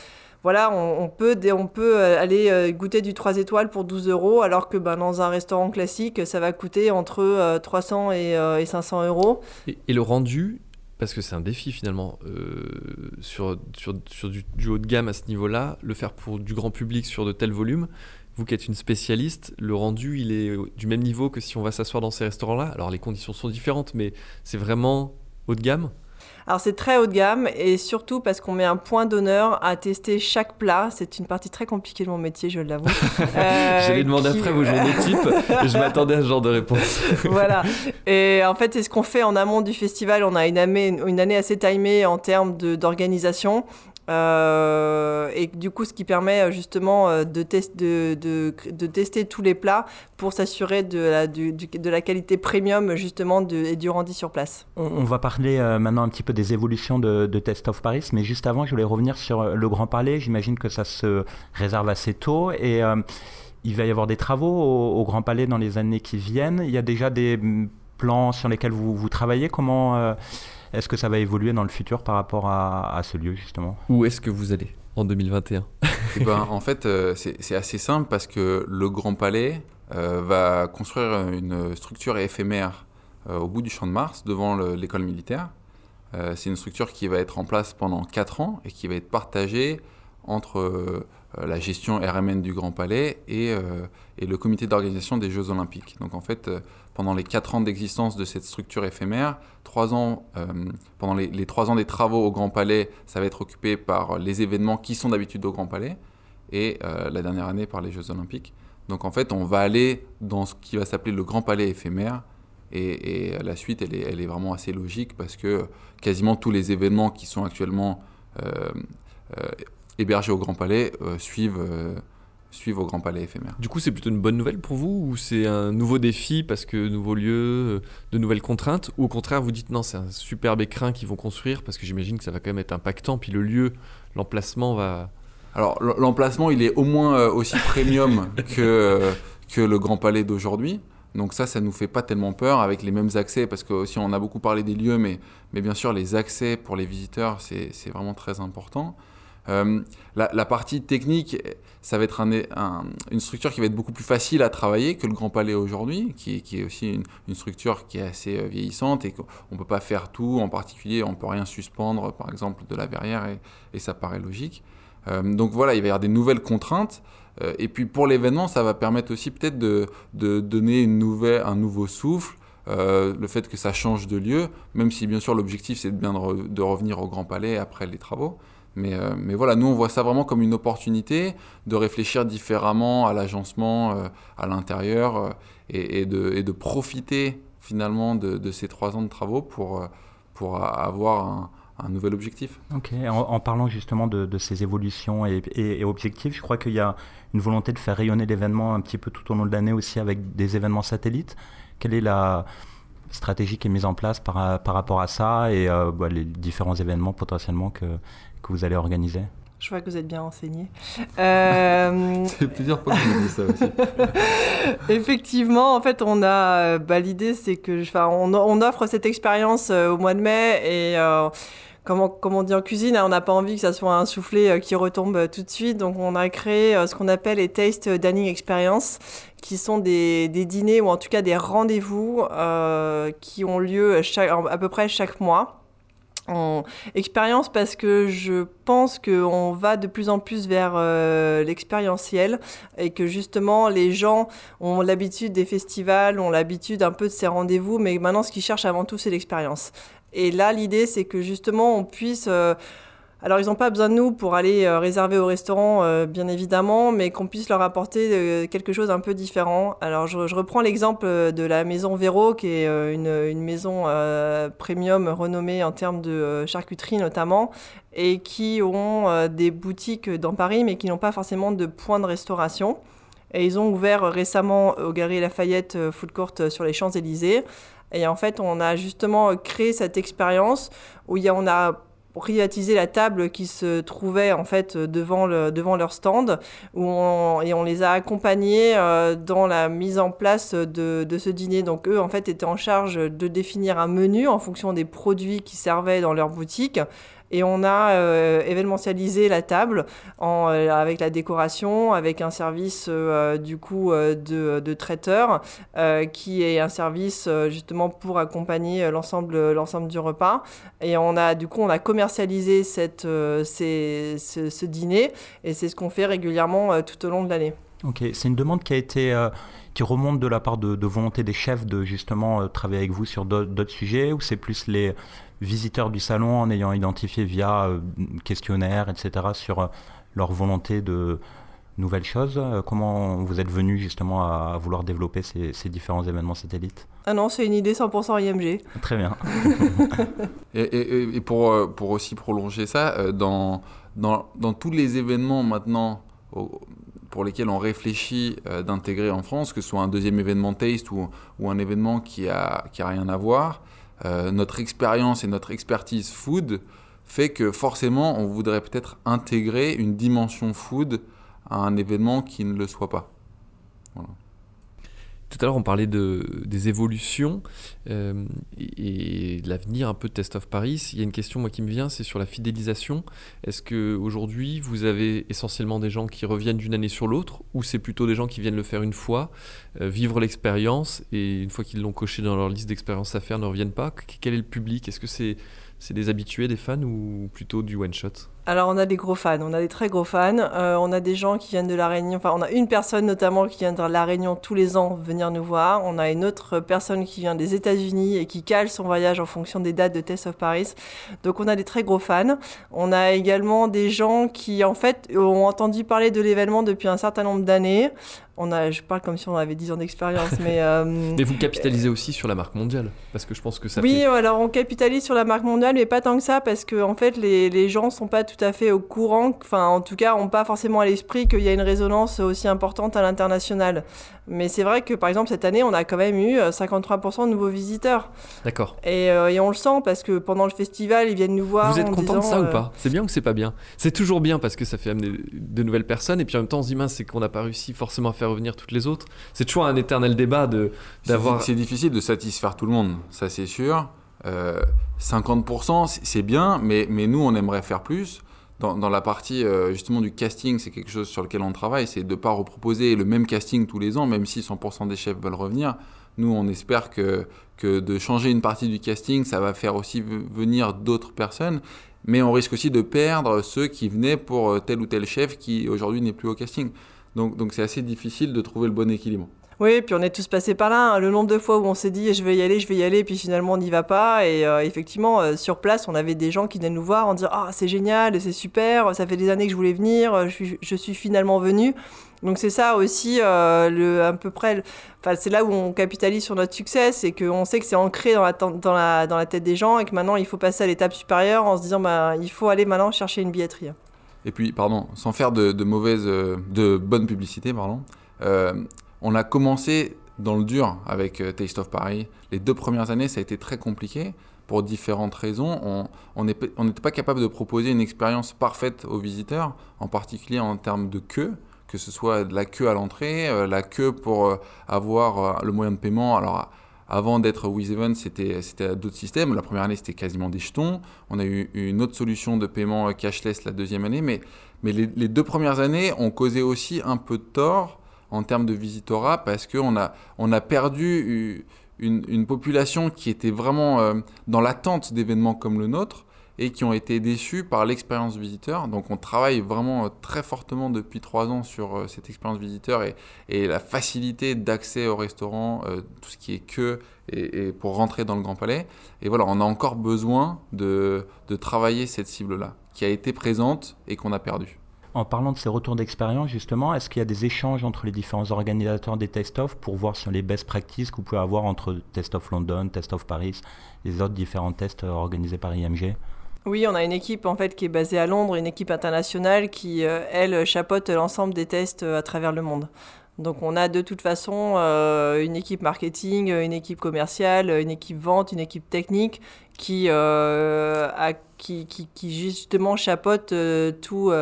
voilà, on, peut, on peut euh, aller euh, goûter du 3 étoiles pour 12 euros, alors que ben, dans un restaurant classique, ça va coûter entre 300 euh, et, 500 euros. Et, le rendu, parce que c'est un défi finalement, sur, sur, du, haut de gamme à ce niveau-là, le faire pour du grand public sur de tels volumes, vous qui êtes une spécialiste, le rendu, il est du même niveau que si on va s'asseoir dans ces restaurants-là. Alors les conditions sont différentes, mais c'est vraiment haut de gamme Alors c'est très haut de gamme et surtout parce qu'on met un point d'honneur à tester chaque plat. C'est une partie très compliquée de mon métier, je l'avoue. [LAUGHS] euh, [LAUGHS] J'allais demander après vos journées [LAUGHS] type. je m'attendais à ce genre de réponse. voilà. Et en fait, c'est ce qu'on fait en amont du festival. On a une année, une année assez timée en termes d'organisation. Euh, et du coup, ce qui permet euh, justement euh, de, test, de, de, de, tester tous les plats pour s'assurer de la, de la qualité premium justement et du rendu sur place. On, va parler maintenant un petit peu des évolutions de, Test of Paris, mais juste avant, je voulais revenir sur le Grand Palais. J'imagine que ça se réserve assez tôt et il va y avoir des travaux au, au, Grand Palais dans les années qui viennent. Il y a déjà des mm, plans sur lesquels vous, vous travaillez. Comment est-ce que ça va évoluer dans le futur par rapport à, ce lieu, justement? Où est-ce que vous allez en 2021 [LAUGHS] eh ben, En fait, euh, c'est assez simple parce que le Grand Palais euh, va construire une structure éphémère euh, au bout du Champ de Mars, devant l'école militaire. c'est une structure qui va être en place pendant 4 ans et qui va être partagée entre la gestion RMN du Grand Palais et, et le comité d'organisation des Jeux Olympiques. Donc en fait, pendant les quatre ans d'existence de cette structure éphémère. Trois ans, euh, pendant les, trois ans des travaux au Grand Palais, ça va être occupé par les événements qui sont d'habitude au Grand Palais, et euh, la dernière année par les Jeux Olympiques. Donc en fait, on va aller dans ce qui va s'appeler le Grand Palais éphémère, et, la suite, elle est, vraiment assez logique parce que quasiment tous les événements qui sont actuellement euh, hébergés au Grand Palais suivent suivre au Grand Palais éphémère. Du coup, c'est plutôt une bonne nouvelle pour vous ou c'est un nouveau défi parce que nouveaux lieux, euh, de nouvelles contraintes Ou au contraire, vous dites non, c'est un superbe écrin qu'ils vont construire parce que j'imagine que ça va quand même être impactant. Puis le lieu, l'emplacement va. Alors, l'emplacement, il est au moins euh, aussi premium [LAUGHS] que, euh, que le Grand Palais d'aujourd'hui. Donc ça, ça nous fait pas tellement peur avec les mêmes accès, parce que aussi on a beaucoup parlé des lieux, mais, mais bien sûr les accès pour les visiteurs, c'est vraiment très important. Euh, la, partie technique, ça va être une structure qui va être beaucoup plus facile à travailler que le Grand Palais aujourd'hui, qui, est aussi une, structure qui est assez euh, vieillissante et qu'on ne peut pas faire tout. En particulier, on ne peut rien suspendre, par exemple, de la verrière, et, ça paraît logique. Euh, donc voilà, il va y avoir des nouvelles contraintes. et puis pour l'événement, ça va permettre aussi peut-être de, donner un nouveau souffle. le fait que ça change de lieu, même si bien sûr l'objectif c'est de bien de, revenir au Grand Palais après les travaux. Euh, mais, voilà, nous on voit ça vraiment comme une opportunité de réfléchir différemment à l'agencement euh, à l'intérieur euh, et, de, profiter finalement de, ces trois ans de travaux pour, pour avoir un, nouvel objectif. Ok, en, parlant justement de, ces évolutions et, objectifs, je crois qu'il y a une volonté de faire rayonner l'événement un petit peu tout au long de l'année aussi avec des événements satellites. Quelle est la stratégie qui est mise en place par, par rapport à ça et bah, les différents événements potentiellement que, que vous allez organiser? Je vois que vous êtes bien renseigné. Euh... [LAUGHS] C'est plusieurs fois que je dis ça aussi. [LAUGHS] Effectivement, en fait, on a euh, bah, l'idée, c'est que, enfin, on, on, offre cette expérience euh, au mois de mai et euh, comme, on, comme, on, dit en cuisine, hein, on n'a pas envie que ça soit un soufflé qui retombe tout de suite. Donc, on a créé ce qu'on appelle les Taste Dining Experience, qui sont des, des, dîners ou en tout cas des rendez-vous qui ont lieu chaque, à peu près chaque mois en expérience parce que je pense qu'on va de plus en plus vers euh, l'expérientiel et que justement les gens ont l'habitude des festivals, ont l'habitude un peu de ces rendez-vous, mais maintenant ce qu'ils cherchent avant tout c'est l'expérience. Et là l'idée c'est que justement on puisse... Euh, alors, ils n'ont pas besoin de nous pour aller euh, réserver au restaurant, euh, bien évidemment, mais qu'on puisse leur apporter euh, quelque chose un peu différent. Alors, je, reprends l'exemple de la maison Véro, qui est une, maison premium renommée en termes de charcuterie notamment, et qui ont des boutiques dans Paris, mais qui n'ont pas forcément de points de restauration. Et ils ont ouvert récemment au Galerie Lafayette Food Court sur les Champs-Élysées. Et en fait, on a justement créé cette expérience où il y on a privatiser la table qui se trouvait en fait devant, le, devant leur stand et on les a accompagnés euh, dans la mise en place de, de, ce dîner. Donc eux en fait étaient en charge de définir un menu en fonction des produits qui servaient dans leur boutique et on a euh, événementialisé la table en, euh, avec la décoration, avec un service euh, du coup de, de, traiteur qui est un service justement pour accompagner l'ensemble l'ensemble du repas. Et on a du coup on a commercialisé cette, ces, ce, dîner et c'est ce qu'on fait régulièrement tout au long de l'année. Ok, c'est une demande qui a été qui remonte de la part de, de volonté des chefs de justement travailler avec vous sur d'autres sujets ou c'est plus les visiteurs du salon en ayant identifié via questionnaire, etc., sur leur volonté de nouvelles choses. Comment vous êtes venu justement à vouloir développer ces, différents événements satellites? Ah non, c'est une idée 100% IMG. Très bien. [LAUGHS] et, pour, pour aussi prolonger ça, dans, dans, dans tous les événements maintenant pour lesquels on réfléchit euh, d'intégrer en France, que ce soit un deuxième événement Taste ou, ou un événement qui a, qui a rien à voir, euh, notre expérience et notre expertise food fait que forcément on voudrait peut-être intégrer une dimension food à un événement qui ne le soit pas. Voilà. Tout à l'heure, on parlait de, des évolutions euh, et, de l'avenir un peu de Test of Paris. Il y a une question moi, qui me vient, c'est sur la fidélisation. Est-ce qu'aujourd'hui, vous avez essentiellement des gens qui reviennent d'une année sur l'autre ou c'est plutôt des gens qui viennent le faire une fois, euh, vivre l'expérience et une fois qu'ils l'ont coché dans leur liste d'expériences à faire, ne reviennent pas? Quel est le public? Est-ce que c'est c'est des habitués, des fans ou plutôt du one-shot alors on a des gros fans, on a des très gros fans. Euh, on a des gens qui viennent de La Réunion, enfin on a une personne notamment qui vient de La Réunion tous les ans venir nous voir. On a une autre personne qui vient des États-Unis et qui cale son voyage en fonction des dates de Test of Paris. Donc on a des très gros fans. On a également des gens qui en fait ont entendu parler de l'événement depuis un certain nombre d'années. On a, je parle comme si on avait 10 ans d'expérience, [LAUGHS] mais... Euh, mais vous capitalisez aussi sur la marque mondiale, parce que je pense que ça Oui, alors on capitalise sur la marque mondiale, mais pas tant que ça, parce que en fait les, les gens sont pas tout tout à fait au courant, enfin en tout cas, n'ont pas forcément à l'esprit qu'il y a une résonance aussi importante à l'international. Mais c'est vrai que par exemple cette année, on a quand même eu 53% euh, de nouveaux visiteurs. D'accord. Et, euh, et, on le sent parce que pendant le festival, ils viennent nous voir. Vous êtes content de ça ou euh, pas? C'est bien ou c'est pas bien? C'est toujours bien parce que ça fait amener de nouvelles personnes et puis en même temps on se dit mince, c'est qu'on n'a pas réussi forcément à faire revenir toutes les autres. C'est toujours un éternel débat de d'avoir. C'est difficile de satisfaire tout le monde, ça c'est sûr. 50% c'est bien, mais, mais nous on aimerait faire plus dans, la partie euh, justement du casting, c'est quelque chose sur lequel on travaille, c'est de ne pas reproposer le même casting tous les ans, même si 100% des chefs veulent revenir. Nous, on espère que, que de changer une partie du casting, ça va faire aussi venir d'autres personnes, mais on risque aussi de perdre ceux qui venaient pour euh, tel ou tel chef qui aujourd'hui n'est plus au casting. Donc, donc c'est assez difficile de trouver le bon équilibre. Oui, puis on est tous passés par là. Hein. Le nombre de fois où on s'est dit je vais y aller, je vais y aller, puis finalement on n'y va pas. Et euh, effectivement, euh, sur place, on avait des gens qui venaient nous voir en disant ah c'est génial, c'est super, ça fait des années que je voulais venir, je suis, finalement venu. Donc c'est ça aussi, euh, à peu près, enfin, c'est là où on capitalise sur notre succès, c'est qu'on sait que c'est ancré dans la tête des gens et que maintenant il faut passer à l'étape supérieure en se disant bah, il faut aller maintenant chercher une billetterie. Et puis, pardon, sans faire de, de mauvaise, de bonne publicité, pardon, on a commencé dans le dur avec euh, Taste of Paris. Les deux premières années, ça a été très compliqué pour différentes raisons. On n'était pas capable de proposer une expérience parfaite aux visiteurs, en particulier en termes de queue, que ce soit de la queue à l'entrée, euh, la queue pour euh, avoir le moyen de paiement. Alors, avant d'être WizEvent, c'était d'autres systèmes. La première année, c'était quasiment des jetons. On a eu une autre solution de paiement cashless la deuxième année. Mais, les deux premières années ont causé aussi un peu de tort en termes de visitorat parce qu'on a, on a perdu une, population qui était vraiment euh, dans l'attente d'événements comme le nôtre et qui ont été déçus par l'expérience visiteur. Donc on travaille vraiment euh, très fortement depuis trois ans sur euh, cette expérience visiteur et, et la facilité d'accès au restaurant, tout ce qui est queue et, pour rentrer dans le Grand Palais. Et voilà, on a encore besoin de, de travailler cette cible-là, qui a été présente et qu'on a perdue. En parlant de ces retours d'expérience, justement, est-ce qu'il y a des échanges entre les différents organisateurs des test-off pour voir sur les best practices que vous pouvez avoir entre Test-off London, Test-off Paris, les autres différents tests euh, organisés par IMG oui, on a une équipe en fait qui est basée à Londres, une équipe internationale qui, euh, elle, chapeaute l'ensemble des tests euh, à travers le monde. Donc on a de toute façon une équipe marketing, une équipe commerciale, une équipe vente, une équipe technique qui, qui, qui, qui, justement chapeaute tout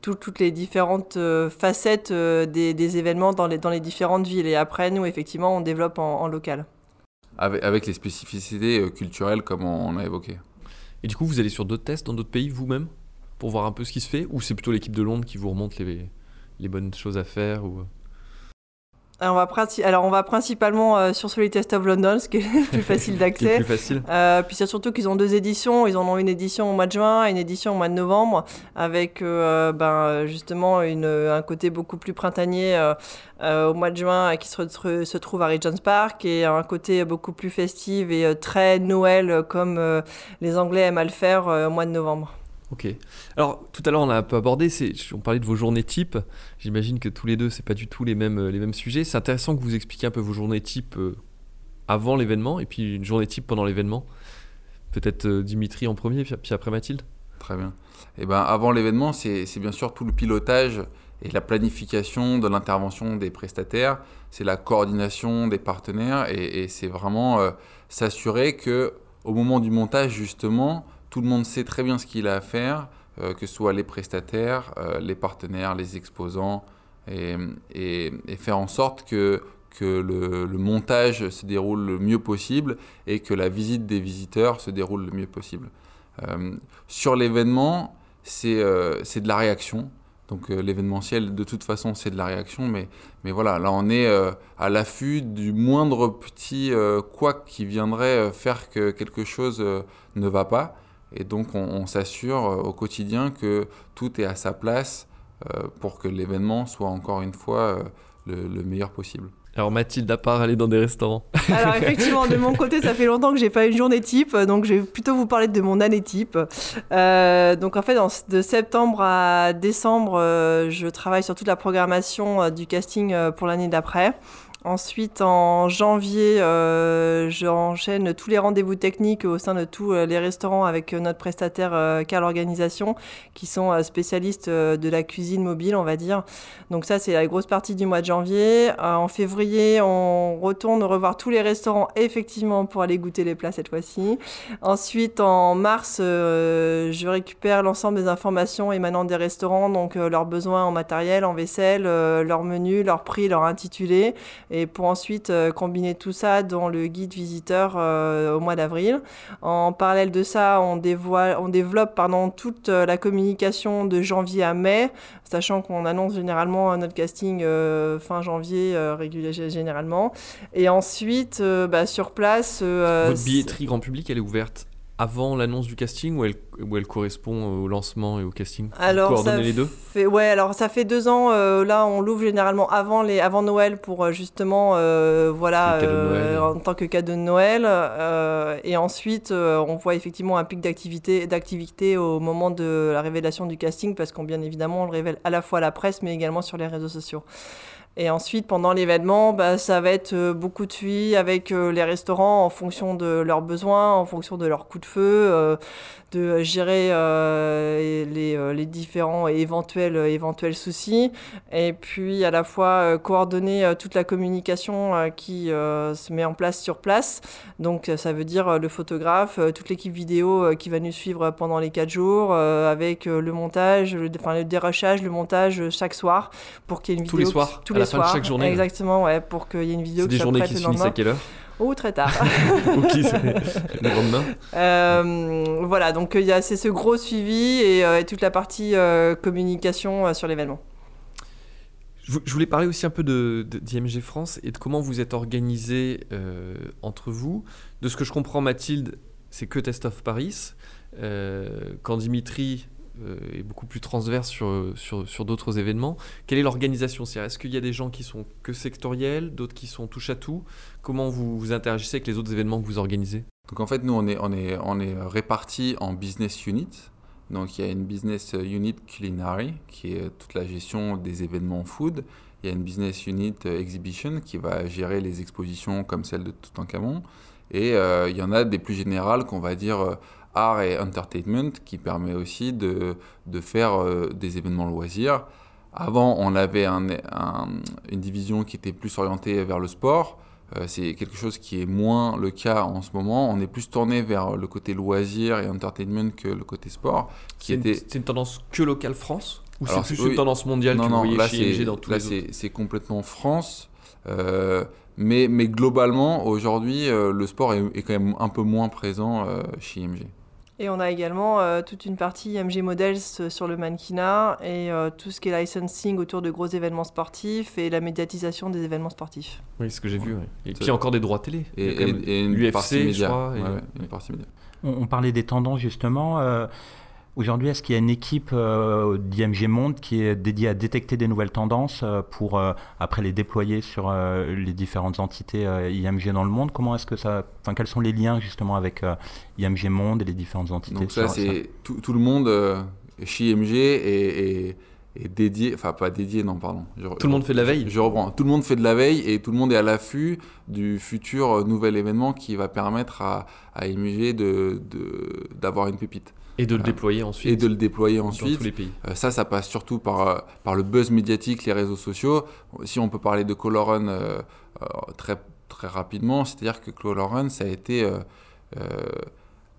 toutes les différentes euh, facettes euh, des, événements dans les, dans les différentes villes. Et après, nous, effectivement, on développe en, local. Avec, les spécificités euh, culturelles, comme on, a évoqué. Et du coup, vous allez sur d'autres tests dans d'autres pays vous-même pour voir un peu ce qui se fait Ou c'est plutôt l'équipe de Londres qui vous remonte les, les bonnes choses à faire ou... alors on, va Alors, on va principalement euh, sur celui Test of London, ce qui est le plus facile [LAUGHS] d'accès. plus facile. Euh, puis c'est surtout qu'ils ont deux éditions. Ils en ont une édition au mois de juin et une édition au mois de novembre, avec euh, ben, justement une, un côté beaucoup plus printanier au mois de juin qui se, se, trouve à Regent's Park et un côté beaucoup plus festif et très Noël comme les Anglais aiment à le faire au mois de novembre. Ok. Alors, tout à l'heure, on a un peu abordé, on parlait de vos journées type. J'imagine que tous les deux, c'est pas du tout les mêmes, les mêmes sujets. C'est intéressant que vous expliquiez un peu vos journées type euh, avant l'événement et puis une journée type pendant l'événement. Peut-être euh, Dimitri en premier, puis après Mathilde Très bien. Et eh ben, avant l'événement, c'est bien sûr tout le pilotage et la planification de l'intervention des prestataires. C'est la coordination des partenaires et, c'est vraiment euh, s'assurer que au moment du montage, justement, tout le monde sait très bien ce qu'il a à faire, euh, que ce soit les prestataires, euh, les partenaires, les exposants, et, faire en sorte que, le, montage se déroule le mieux possible et que la visite des visiteurs se déroule le mieux possible. Euh, sur l'événement, c'est de la réaction. Donc l'événementiel, de toute façon, c'est de la réaction, mais, mais voilà, là on est à l'affût du moindre petit quoi qui viendrait faire que quelque chose ne va pas. Et donc on, s'assure euh, au quotidien que tout est à sa place euh, pour que l'événement soit encore une fois euh, le, meilleur possible. Alors Mathilde, à part aller dans des restaurants [LAUGHS] Alors effectivement, de mon côté, ça fait longtemps que j'ai pas une journée type, donc je vais plutôt vous parler de mon année type. donc en fait, de septembre à décembre, je travaille sur toute la programmation du casting pour l'année d'après. Ensuite, en janvier, euh, j'enchaîne tous les rendez-vous techniques au sein de tous euh, les restaurants avec euh, notre prestataire euh, Car Organisation, qui sont spécialistes de la cuisine mobile, on va dire. Donc ça, c'est la grosse partie du mois de janvier. en février, on retourne revoir tous les restaurants, effectivement, pour aller goûter les plats cette fois-ci. Ensuite, en mars, je récupère l'ensemble des informations émanant des restaurants, donc leurs besoins en matériel, en vaisselle, leur menu, leur prix, leur intitulé et pour ensuite euh, combiner tout ça dans le guide visiteur euh, au mois d'avril. En parallèle de ça, on, on développe pardon, toute euh, la communication de janvier à mai, sachant qu'on annonce généralement notre casting fin janvier généralement. Et ensuite, bah, sur place... Votre billetterie grand public, elle est ouverte avant l'annonce du casting ou elle, où elle correspond au lancement et au casting Alors, coordonner les deux fait, Ouais, alors ça fait deux ans. Euh, là, on l'ouvre généralement avant, les, avant Noël pour euh, justement, euh, voilà, en tant que cadeau de Noël. et ensuite, on voit effectivement un pic d'activité, d'activité au moment de la révélation du casting parce qu'on bien évidemment on le révèle à la fois à la presse mais également sur les réseaux sociaux. Et ensuite, pendant l'événement, bah, ça va être euh, beaucoup de suivi avec euh, les restaurants en fonction de leurs besoins, en fonction de leur coup de feu, euh, de gérer les, les, différents éventuels, éventuels soucis. Et puis, à la fois, coordonner toute la communication qui se met en place sur place. Donc, ça veut dire le photographe, toute l'équipe vidéo qui va nous suivre pendant les quatre jours, avec le montage, le, enfin, le dérochage, le montage chaque soir pour qu'il y ait une vidéo. Tous les soirs les soirs. chaque journée. Exactement, ouais, pour qu'il y ait une vidéo qui des journées qui se finissent à quelle heure ou très tard. ok, le lendemain. Euh, voilà, donc il y a c'est ce gros suivi et, euh, toute la partie euh, communication sur l'événement. Je, voulais parler aussi un peu de, d'IMG France et de comment vous êtes organisé entre vous. De ce que je comprends, Mathilde, c'est que Test of Paris. quand Dimitri euh, est beaucoup plus transverse sur, sur, sur d'autres événements. Quelle est l'organisation? Est-ce qu'il y a des gens qui sont que sectoriels, d'autres qui sont touche à tout? Comment vous, vous interagissez avec les autres événements que vous organisez? Donc en fait, nous, on est, on est, on est répartis en business units. Donc il y a une business unit culinary qui est toute la gestion des événements food. Il y a une business unit exhibition qui va gérer les expositions comme celle de Toutankhamon. Et euh, il y en a des plus générales qu'on va dire euh, art et entertainment qui permet aussi de, de faire euh, des événements loisirs. Avant, on avait un, une division qui était plus orientée vers le sport. Euh, c'est quelque chose qui est moins le cas en ce moment. On est plus tourné vers le côté loisir et entertainment que le côté sport. C'est était... une, une, tendance que locale France Ou c'est plus une tendance mondiale non, que non, vous là, chez dans tous là, c'est complètement France. Euh, mais, mais globalement, aujourd'hui, le sport est, est, quand même un peu moins présent chez IMG. Et on a également euh, toute une partie IMG Models euh, sur le mannequinat et euh, tout ce qui est licensing autour de gros événements sportifs et la médiatisation des événements sportifs. Oui, ce que j'ai vu. Ouais. Et puis encore des droits télé. Et, et, et une UFC, partie média. je crois. Ouais, une partie média. On, on parlait des tendances justement. euh, Aujourd'hui, est-ce qu'il y a une équipe euh, d'IMG Monde qui est dédiée à détecter des nouvelles tendances euh, pour euh, après les déployer sur euh, les différentes entités euh, IMG dans le monde? Comment est-ce que ça, enfin, quels sont les liens justement avec euh, IMG Monde et les différentes entités Donc ça, c'est tout, tout le monde euh, chez IMG est dédié, enfin pas dédié, non, pardon. Je- Tout le monde fait de la veille. Je reprends. Tout le monde fait de la veille et tout le monde est à l'affût du futur euh, nouvel événement qui va permettre à, à IMG de- de- d'avoir une pépite Et de le déployer ensuite et de le déployer dans ensuite. tous les pays. Euh, ça, ça passe surtout par, euh, par le buzz médiatique, les réseaux sociaux. Si on peut parler de Color Run euh, très, très rapidement, c'est-à-dire que Color Run, ça a été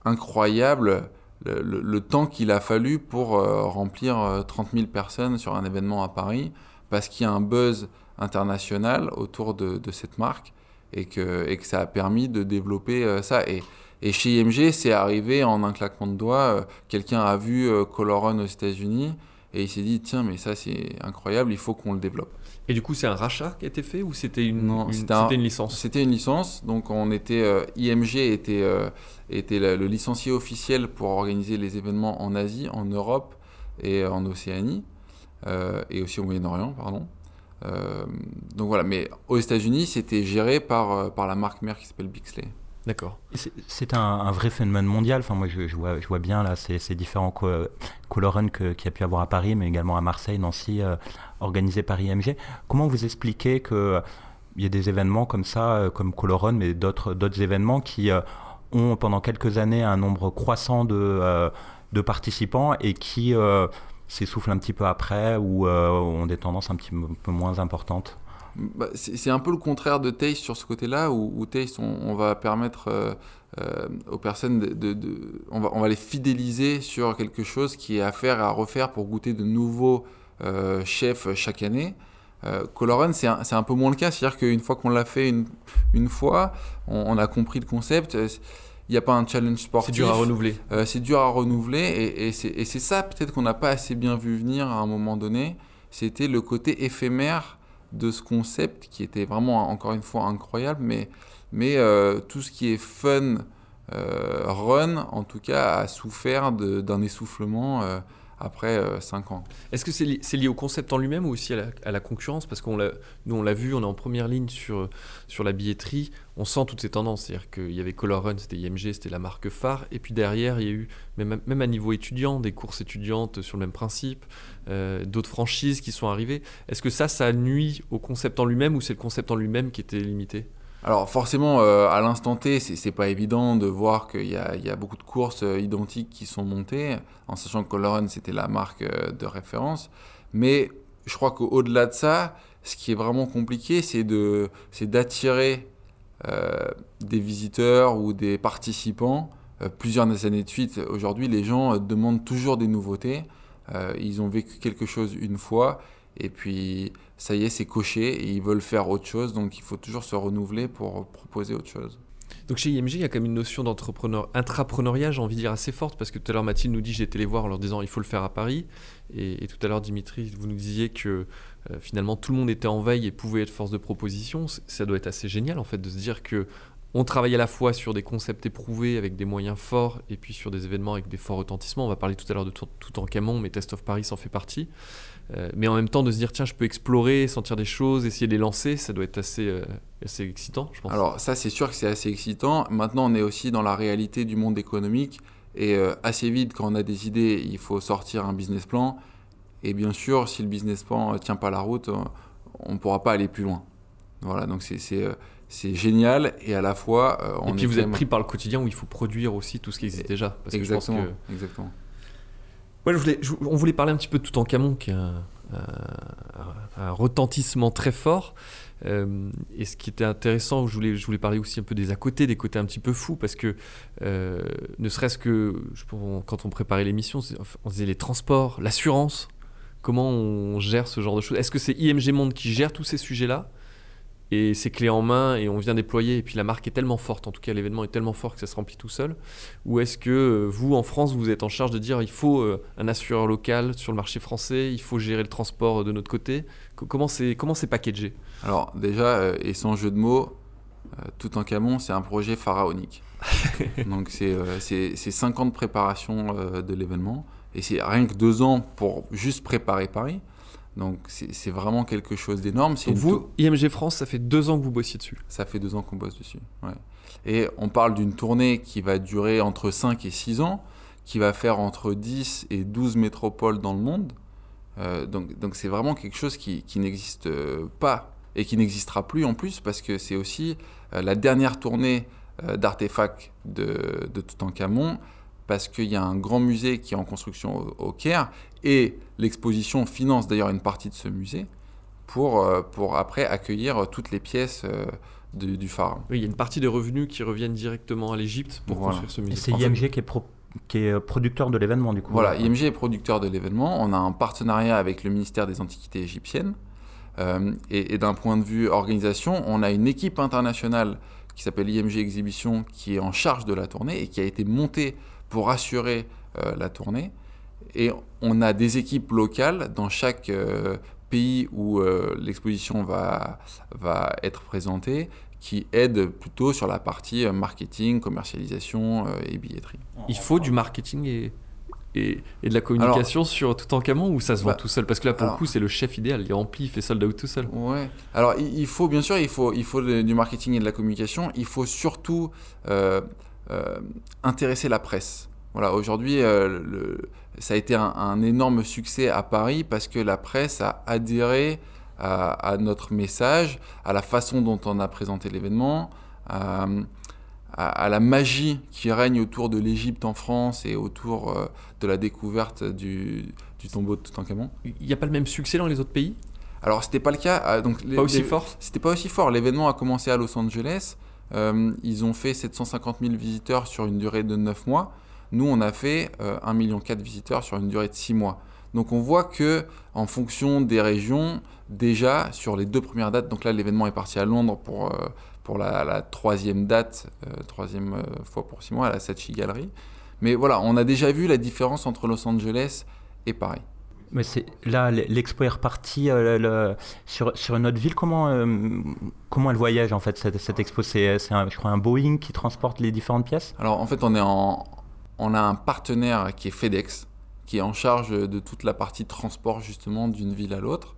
incroyable le, le- le temps qu'il a fallu pour euh, remplir euh, 30 000 personnes sur un événement à Paris, parce qu'il y a un buzz international autour de, de cette marque et que, et que ça a permis de développer euh, ça. Et, et chez IMG, c'est arrivé en un claquement de doigts. euh, Quelqu'un a vu euh, Color Run aux États-Unis et il s'est dit tiens, mais ça c'est incroyable, il faut qu'on le développe. Et du coup, c'est un rachat qui a été fait ou c'était une, c'était un- c'était une licence? C'était une licence, donc on était euh, IMG était euh, était le, le licencié officiel pour organiser les événements en Asie, en Europe et en Océanie euh, et aussi au Moyen-Orient, pardon. Donc voilà, mais aux États-Unis, c'était géré par par la marque mère qui s'appelle Bixley. D'accord. C'est- un, vrai phénomène mondial. Je, vois, bien là ces, différents co qu'il y a pu avoir à Paris, mais également à Marseille, Nancy, euh, organisés par IMG. Comment vous expliquez que euh, y a des événements comme ça, euh, comme Color Run, mais d'autres événements qui euh, ont pendant quelques années un nombre croissant de, participants et qui s'essoufflent un petit peu après ou ont des tendances un petit peu moins importantes? Bah, c'est un peu le contraire de Taste sur ce côté-là, où, où Taste, on, on va permettre euh, euh, aux personnes de, de- de- on, va, on va les fidéliser sur quelque chose qui est à faire et à refaire pour goûter de nouveaux euh, chefs chaque année. Euh, Color Run, c'est un, un peu moins le cas, c'est-à-dire qu'une fois qu'on l'a fait une, une fois, on, on a compris le concept. Il n'y a pas un challenge sportif. C'est dur à renouveler. Euh, c'est dur à renouveler et, et c'est et c'est ça peut-être qu'on n'a pas assez bien vu venir à un moment donné. C'était le côté éphémère de ce concept qui était vraiment encore une fois incroyable, mais, euh, tout ce qui est fun, euh, run en tout cas, a souffert d'un essoufflement euh, après 5 ans. Est-ce que c'est li- c'est lié au concept en lui-même ou aussi à la, concurrence? Parce qu'on nous, on l'a vu, on est en première ligne sur, sur la billetterie. On sent toutes ces tendances. C'est-à-dire qu'il y avait Color Run, c'était IMG, c'était la marque phare. Et puis derrière, il y a eu, même, même à niveau étudiant, des courses étudiantes sur le même principe, euh, d'autres franchises qui sont arrivées. Est-ce que ça, ça nuit au concept en lui-même ou c'est le concept en lui-même qui était limité? Alors forcément, euh, à l'instant T, c'est pas évident de voir qu'il y, y a beaucoup de courses euh, identiques qui sont montées, en sachant que Run, c'était la marque euh, de référence. Mais je crois qu'au-delà de ça, ce qui est vraiment compliqué, c'est d'attirer des visiteurs ou des participants plusieurs années de suite. Aujourd'hui, les gens demandent toujours des nouveautés. Ils ont vécu quelque chose une fois et puis ça y est, c'est coché et ils veulent faire autre chose. Donc il faut toujours se renouveler pour proposer autre chose. Donc chez IMG, il y a quand même une notion d'entrepreneur, intrapreneuriat, j'ai envie de dire assez forte, parce que tout à l'heure Mathilde nous dit, été les voir en leur disant, il faut le faire à Paris. Et, tout à l'heure Dimitri, vous nous disiez que euh, finalement tout le monde était en veille et pouvait être force de proposition. Ça doit être assez génial en fait de se dire que on travaille à la fois sur des concepts éprouvés avec des moyens forts et puis sur des événements avec des forts retentissements. On va parler tout à l'heure de tout, tout en Camon, mais Test of Paris en fait partie. Euh, mais en même temps de se dire tiens je peux explorer, sentir des choses, essayer de les lancer, ça doit être assez, euh, assez excitant je pense. Alors ça, c'est sûr que c'est assez excitant. Maintenant, on est aussi dans la réalité du monde économique et euh, assez vite, quand on a des idées, il faut sortir un business plan. Et bien sûr, si le business plan ne tient pas la route, on ne pourra pas aller plus loin. Voilà, donc c'est génial et à la fois, on Et puis est vous êtes pris par le quotidien où il faut produire aussi tout ce qui existe déjà. Parce que je pense Exactement, que... exactement. On voulait parler un petit peu de Toutankhamon, qui est un, retentissement très fort. Euh, et ce qui était intéressant, je voulais, parler aussi un peu des à côté, des côtés un petit peu fous, parce que euh, ne serait-ce que quand on préparait l'émission, on disait les transports, l'assurance, comment on gère ce genre de choses. Est-ce que c'est IMG Monde qui gère tous ces sujets-là et c'est clé en main et on vient déployer et puis la marque est tellement forte, en tout cas l'événement est tellement fort que ça se remplit tout seul Ou est-ce que euh, vous, en France, vous êtes en charge de dire il faut euh, un assureur local sur le marché français, il faut gérer le transport de notre côté? Comment c'est comment c'est packagé? Alors déjà, euh, et sans jeu de mots, tout en Camon, c'est un projet pharaonique. [LAUGHS] Donc c'est c'est 5 ans de préparation de l'événement et c'est rien que deux ans pour juste préparer Paris. Donc c'est vraiment quelque chose d'énorme. Vous, IMG France, ça fait deux ans que vous bossiez dessus Ça fait deux ans qu'on bosse dessus, ouais. Et on parle d'une tournée qui va durer entre 5 et 6 ans, qui va faire entre 10 et 12 métropoles dans le monde. Euh, donc c'est vraiment quelque chose qui, qui n'existe pas et qui n'existera plus en plus parce que c'est aussi euh, la dernière tournée euh, d'artefacts de, de Toutankhamon parce qu'il y a un grand musée qui est en construction au, Caire et l'exposition finance d'ailleurs une partie de ce musée pour, euh, pour après accueillir toutes les pièces euh, du pharaon. Oui, il y a une partie des revenus qui reviennent directement à l'Égypte pour construire ce musée. c'est IMG qui est, qui est euh, producteur de l'événement du coup. Voilà, IMG est producteur de l'événement. On a un partenariat avec le ministère des Antiquités égyptiennes. et, et d'un point de vue organisation, on a une équipe internationale qui s'appelle IMG Exhibition qui est en charge de la tournée et qui a été montée pour assurer euh, la tournée. Et on a des équipes locales dans chaque euh, pays où euh, l'exposition va, va être présentée qui aident plutôt sur la partie marketing, commercialisation et billetterie. Il faut du marketing et, et, de la communication sur tout en camon ou ça se vend bah, tout seul? Parce que là, pour le coup, c'est le chef idéal. Il remplit, il fait sold out tout seul. Ouais. Alors, il, faut, bien sûr, il faut, il faut du marketing et de la communication. Il faut surtout euh, intéresser la presse. Voilà, aujourd'hui, euh, ça a été un, énorme succès à Paris parce que la presse a adhéré à, notre message, à la façon dont on a présenté l'événement, à, la magie qui règne autour de l'Égypte en France et autour euh, de la découverte du, tombeau de Toutankhamon. Il n'y a pas le même succès dans les autres pays? Alors, c'était pas le cas. Donc, pas aussi fort? C'était pas aussi fort. L'événement a commencé à Los Angeles. Euh, ils ont fait 750 000 visiteurs sur une durée de 9 mois. Nous, on a fait euh, 1,4 million de visiteurs sur une durée de 6 mois. Donc on voit que en fonction des régions, déjà sur les deux premières dates, donc là l'événement est parti à Londres pour, euh, pour la, troisième date, euh, troisième fois pour 6 mois, à la Saatchi Gallery. Mais voilà, on a déjà vu la différence entre Los Angeles et Paris. Mais là, l'expo est reparti euh, sur, une autre ville. Comment, euh, comment elle voyage en fait cette, cette expo? C'est, je crois un Boeing qui transporte les différentes pièces? Alors en fait, on est en, on a un partenaire qui est FedEx, qui est en charge de toute la partie transport justement d'une ville à l'autre.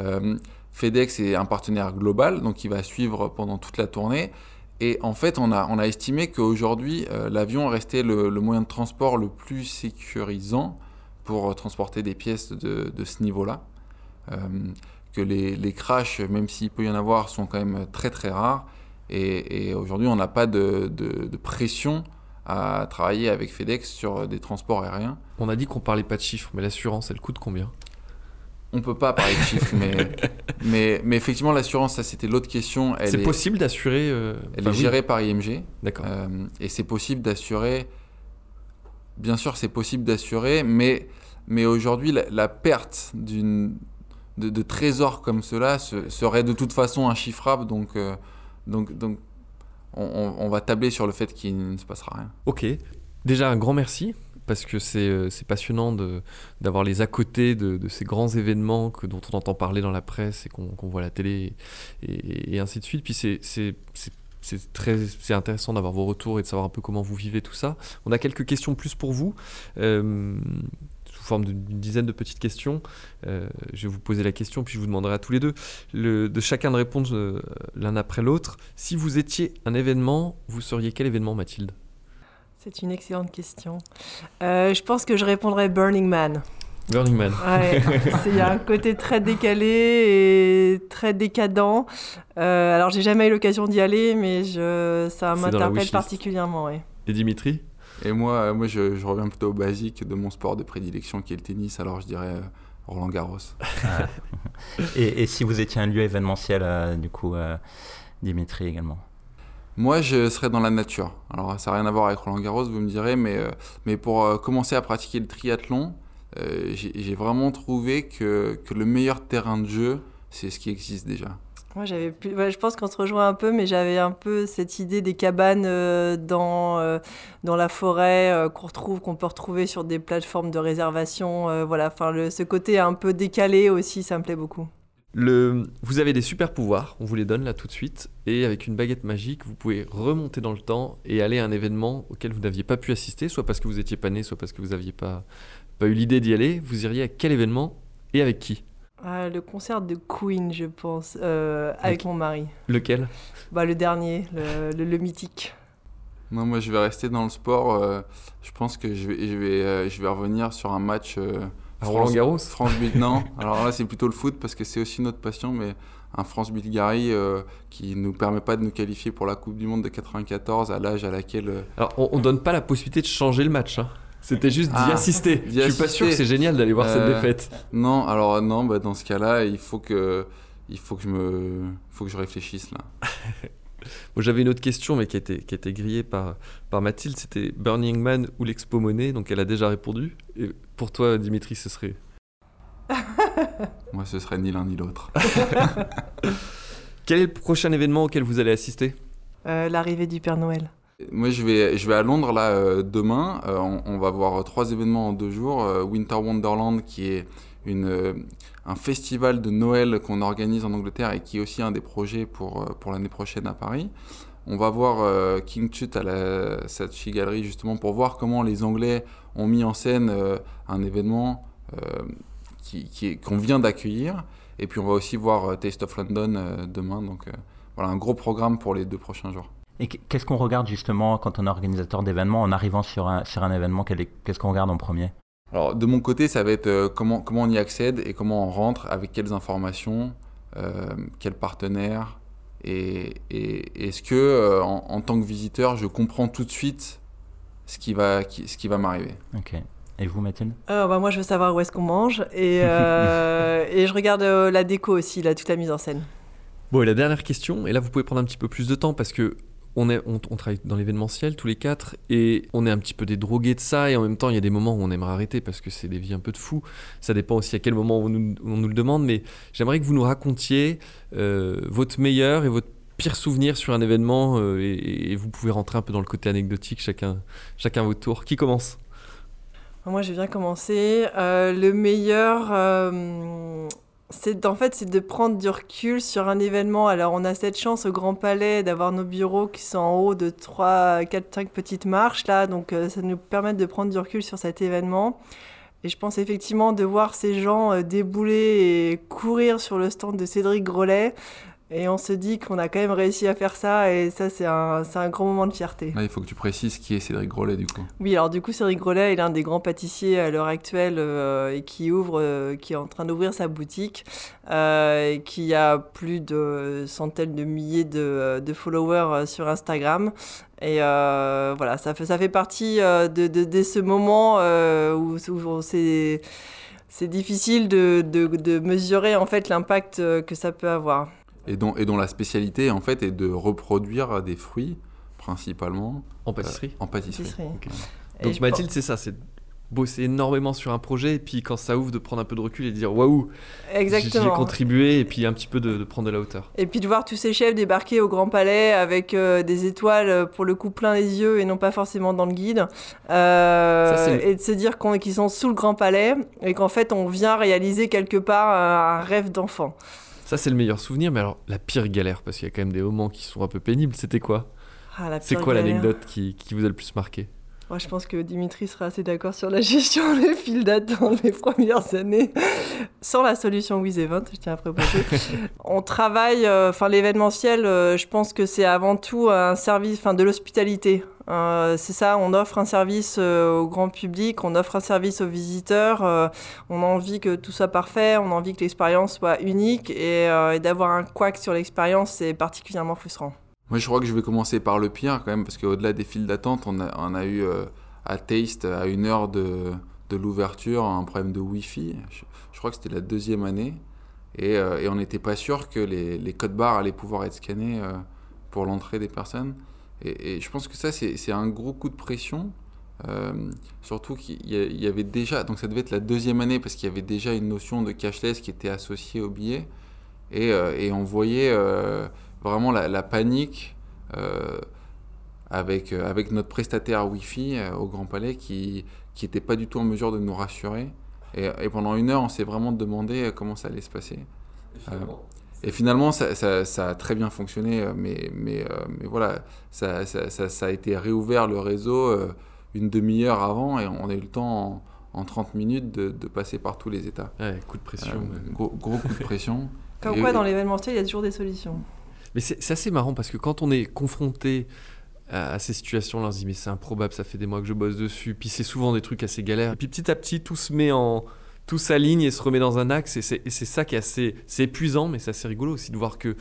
Euh, FedEx est un partenaire global, donc il va suivre pendant toute la tournée. Et en fait, on a, on a estimé qu'aujourd'hui, l'avion restait le, moyen de transport le plus sécurisant pour euh, transporter des pièces de, de ce niveau-là. Euh, que les, les crashs, même s'il peut y en avoir, sont quand même très très rares. Et, et aujourd'hui, on n'a pas de, de, de, pression à travailler avec FedEx sur des transports aériens. On a dit qu'on parlait pas de chiffres, mais l'assurance, elle coûte combien? On peut pas parler de chiffres, mais, [LAUGHS] mais, mais, effectivement, l'assurance, ça c'était l'autre question. C'est possible d'assurer. Euh, elle est gérée par IMG. D'accord. Euh, et c'est possible d'assurer bien sûr, c'est possible d'assurer, mais, mais aujourd'hui, la, perte d'une, de, trésors comme cela serait de toute façon inchiffrable. Donc, euh, donc, donc on, va tabler sur le fait qu'il ne se passera rien. Ok. Déjà, un grand merci. Parce que c'est, euh, passionnant d'avoir les à côté de, ces grands événements que, dont on entend parler dans la presse et qu'on, voit à la télé et, et, ainsi de suite. Puis c'est c'est très c'est intéressant d'avoir vos retours et de savoir un peu comment vous vivez tout ça. On a quelques questions plus pour vous. Euh, sous forme d'une dizaine de petites questions. Euh, je vais vous poser la question, puis je vous demanderai à tous les deux de chacun de répondre euh, l'un après l'autre. Si vous étiez un événement, vous seriez quel événement, Mathilde? C'est une excellente question. je pense que je répondrais Burning Man. Burning Man. [LAUGHS] il y a un côté très décalé et très décadent. Euh, alors, j'ai jamais eu l'occasion d'y aller, mais je, ça m'interpelle particulièrement. Ouais. Et Dimitri? Et moi, moi je, reviens plutôt au basique de mon sport de prédilection qui est le tennis. Alors, je dirais euh, Roland Garros. Ah. et, si vous étiez un lieu événementiel, euh, du coup, euh, Dimitri également? Moi, je serais dans la nature. Alors, ça n'a rien à voir avec Roland Garros, vous me direz, mais, mais pour commencer à pratiquer le triathlon, euh, j'ai vraiment trouvé que, que, le meilleur terrain de jeu, c'est ce qui existe déjà. Moi, j'avais plus... je pense qu'on se rejoint un peu, mais j'avais un peu cette idée des cabanes euh, dans, euh, dans la forêt euh, qu'on retrouve, qu'on peut retrouver sur des plateformes de réservation. voilà, enfin, le, ce côté un peu décalé aussi, ça me plaît beaucoup. Le... Vous avez des super pouvoirs, on vous les donne là tout de suite, et avec une baguette magique, vous pouvez remonter dans le temps et aller à un événement auquel vous n'aviez pas pu assister, soit parce que vous étiez pas né, soit parce que vous n'aviez pas, pas eu l'idée d'y aller. Vous iriez à quel événement et avec qui? Ah, le concert de Queen, je pense, euh, avec mon mari. Lequel? Bah, Le dernier, le, le, mythique. Non, moi je vais rester dans le sport. Euh, je pense que je vais, je vais, euh, je vais revenir sur un match. Roland Garros? France [LAUGHS] Non, alors là c'est plutôt le foot parce que c'est aussi notre passion, mais un France-Bulgarie qui ne nous permet pas de nous qualifier pour la Coupe du Monde de 94 à l'âge à laquelle. Alors on, ne donne pas la possibilité de changer le match. Hein. C'était juste d'y ah, assister. Je suis pas sûr que c'est génial d'aller voir cette euh, défaite. Non, alors non, bah, dans ce cas-là, il faut que, il faut que je me, faut que je réfléchisse là. [LAUGHS] bon, J'avais une autre question, mais qui a été, qui a été grillée par, par Mathilde. C'était Burning Man ou l'Expo Monnaie, donc elle a déjà répondu. Et pour toi, Dimitri, ce serait? [LAUGHS] Moi, ce serait ni l'un ni l'autre. [LAUGHS] Quel est le prochain événement auquel vous allez assister? Euh, L'arrivée du Père Noël. Moi, je vais, je vais à Londres là euh, demain. Euh, on, va voir trois événements en deux jours. Euh, Winter Wonderland, qui est une, un festival de Noël qu'on organise en Angleterre et qui est aussi un des projets pour, pour l'année prochaine à Paris. On va voir King Tut à la Saatchi Gallery justement pour voir comment les Anglais ont mis en scène un événement qui, qui qu'on vient d'accueillir. Et puis on va aussi voir Taste of London demain. Donc voilà, un gros programme pour les deux prochains jours. Et qu'est-ce qu'on regarde justement quand on est organisateur d'événements en arrivant sur un, sur un événement? Qu'est-ce qu'on regarde en premier? Alors de mon côté, ça va être euh, comment, comment on y accède et comment on rentre, avec quelles informations, euh, quels partenaires. Et, et est-ce que euh, en, tant que visiteur, je comprends tout de suite ce qui va, ce qui va m'arriver? Ok. Et vous, Mathilde? Bah Moi, je veux savoir où est-ce qu'on mange. Et, [LAUGHS] et je regarde la déco aussi, là, toute la mise en scène. Bon, et la dernière question, et là, vous pouvez prendre un petit peu plus de temps parce que on, est, on, travaille dans l'événementiel tous les quatre et on est un petit peu des drogués de ça et en même temps il y a des moments où on aimerait arrêter parce que c'est des vies un peu de fous. Ça dépend aussi à quel moment on nous, le demande mais j'aimerais que vous nous racontiez euh, votre meilleur et votre pire souvenir sur un événement euh, et, vous pouvez rentrer un peu dans le côté anecdotique chacun, chacun votre tour. Qui commence? Moi, je viens commencer. Euh, le meilleur, c'est en fait c'est de prendre du recul sur un événement. Alors on a cette chance au Grand Palais d'avoir nos bureaux qui sont en haut de 3 4 5 petites marches là donc euh, ça nous permet de prendre du recul sur cet événement. Et je pense effectivement de voir ces gens euh, débouler et courir sur le stand de Cédric Grolet et on se dit qu'on a quand même réussi à faire ça, et ça, c'est un, un grand moment de fierté. il faut que tu précises qui est Cédric Grolet, du coup. Oui, alors du coup, Cédric Grolet est l'un des grands pâtissiers à l'heure actuelle euh, et qui ouvre, euh, qui est en train d'ouvrir sa boutique, euh, et qui a plus de centaines de milliers de, de followers sur Instagram. Et voilà, ça fait, ça fait partie de, de, de, ce moment où, où c'est c'est difficile de, de, de, mesurer en fait l'impact que ça peut avoir et dont, et dont la spécialité en fait est de reproduire des fruits principalement en pâtisserie. Euh, en pâtisserie. Donc Mathilde, c'est ça, c'est bosser énormément sur un projet et puis quand ça ouvre de prendre un peu de recul et de dire waouh j'ai contribué et puis un petit peu de, prendre de la hauteur. Et puis de voir tous ces chefs débarquer au Grand Palais avec euh, des étoiles euh, pour le coup plein les yeux et non pas forcément dans le guide euh, et de se dire qu'ils sont sous le Grand Palais et qu'en fait on vient réaliser quelque part un rêve d'enfant ça, c'est le meilleur souvenir, mais alors la pire galère, parce qu'il y a quand même des moments qui sont un peu pénibles, c'était quoi ah, C'est quoi l'anecdote qui, qui, vous a le plus marqué Moi, je pense que Dimitri sera assez d'accord sur la [LAUGHS] gestion des files d'attente les premières années. Sans la solution With Event, je tiens à préciser. [LAUGHS] On travaille, euh, enfin l'événementiel, euh, je pense que c'est avant tout un service, enfin de l'hospitalité. Euh, c'est ça, on offre un service euh, au grand public, on offre un service aux visiteurs, euh, on a envie que tout soit parfait, on a envie que l'expérience soit unique et, d'avoir un quack sur l'expérience, c'est particulièrement frustrant. Moi, je crois que je vais commencer par le pire quand même, parce qu'au-delà des files d'attente, on a, eu à Taste, à une heure de, l'ouverture, un problème de Wi-Fi. Je, crois que c'était la deuxième année. Et, on n'était pas sûr que les, les codes barres allaient pouvoir être scannés pour l'entrée des personnes. Et, je pense que ça, c'est un gros coup de pression. Euh, surtout qu'il y, avait déjà, donc ça devait être la deuxième année parce qu'il y avait déjà une notion de cashless qui était associée au billet. Et, et on voyait vraiment la, la panique avec, avec notre prestataire Wi-Fi au Grand Palais qui n'était pas du tout en mesure de nous rassurer. Et, et pendant une heure, on s'est vraiment demandé comment ça allait se passer. Et finalement, ça, ça, a très bien fonctionné, euh, mais, mais, euh, mais voilà, ça, ça, a été réouvert le réseau euh, une demi-heure avant et on a eu le temps en, 30 minutes de, de, passer par tous les états. Ouais, coup de pression. gros, gros, coup de pression. [LAUGHS] Comme quoi, dans l'événementiel, il y a toujours des solutions. Mais c'est assez marrant parce que quand on est confronté à, ces situations-là, on se dit mais c'est improbable, ça fait des mois que je bosse dessus, puis c'est souvent des trucs assez galères. Et puis petit à petit, tout se met en tout s'aligne et se remet dans un axe. Et c'est ça qui est assez c'est épuisant, mais c'est assez rigolo aussi de voir que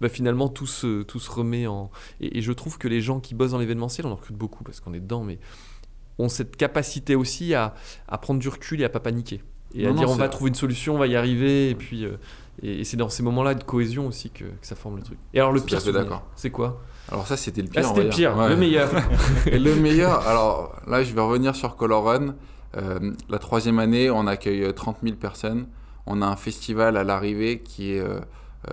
bah, finalement tout se, tout se remet en. Et, je trouve que les gens qui bossent dans l'événementiel, on en recrute beaucoup parce qu'on est dedans, mais ont cette capacité aussi à, à, prendre du recul et à pas paniquer. Et à dire on va trouver une solution, on va y arriver. Et puis. Euh, et, c'est dans ces moments-là de cohésion aussi que, ça forme le truc. Et alors le pire, c'est quoi? Alors ça c'était le pire. Ah, c'était le pire, le meilleur. [LAUGHS] et le meilleur, alors là je vais revenir sur Color Run. Euh, la troisième année, on accueille 30 euh, 000 personnes. On a un festival à l'arrivée qui est euh,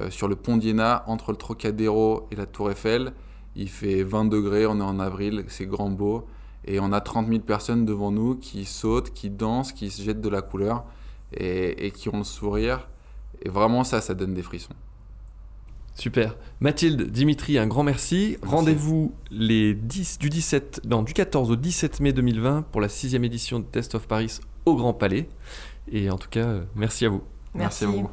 sur le pont d'Iéna, entre le Trocadéro et la Tour Eiffel. Il fait 20 degrés, on est en avril, c'est grand beau. Et on a 30 000 personnes devant nous qui sautent, qui dansent, qui se jettent de la couleur et, et qui ont le sourire. Et vraiment, ça, ça donne des frissons. Super. Mathilde, Dimitri, un grand merci. Rendez-vous les 10, du, 17, non, du 14 au 17 mai 2020 pour la sixième édition de Test of Paris au Grand Palais. Et en tout cas, euh, merci à vous. Merci, merci à vous.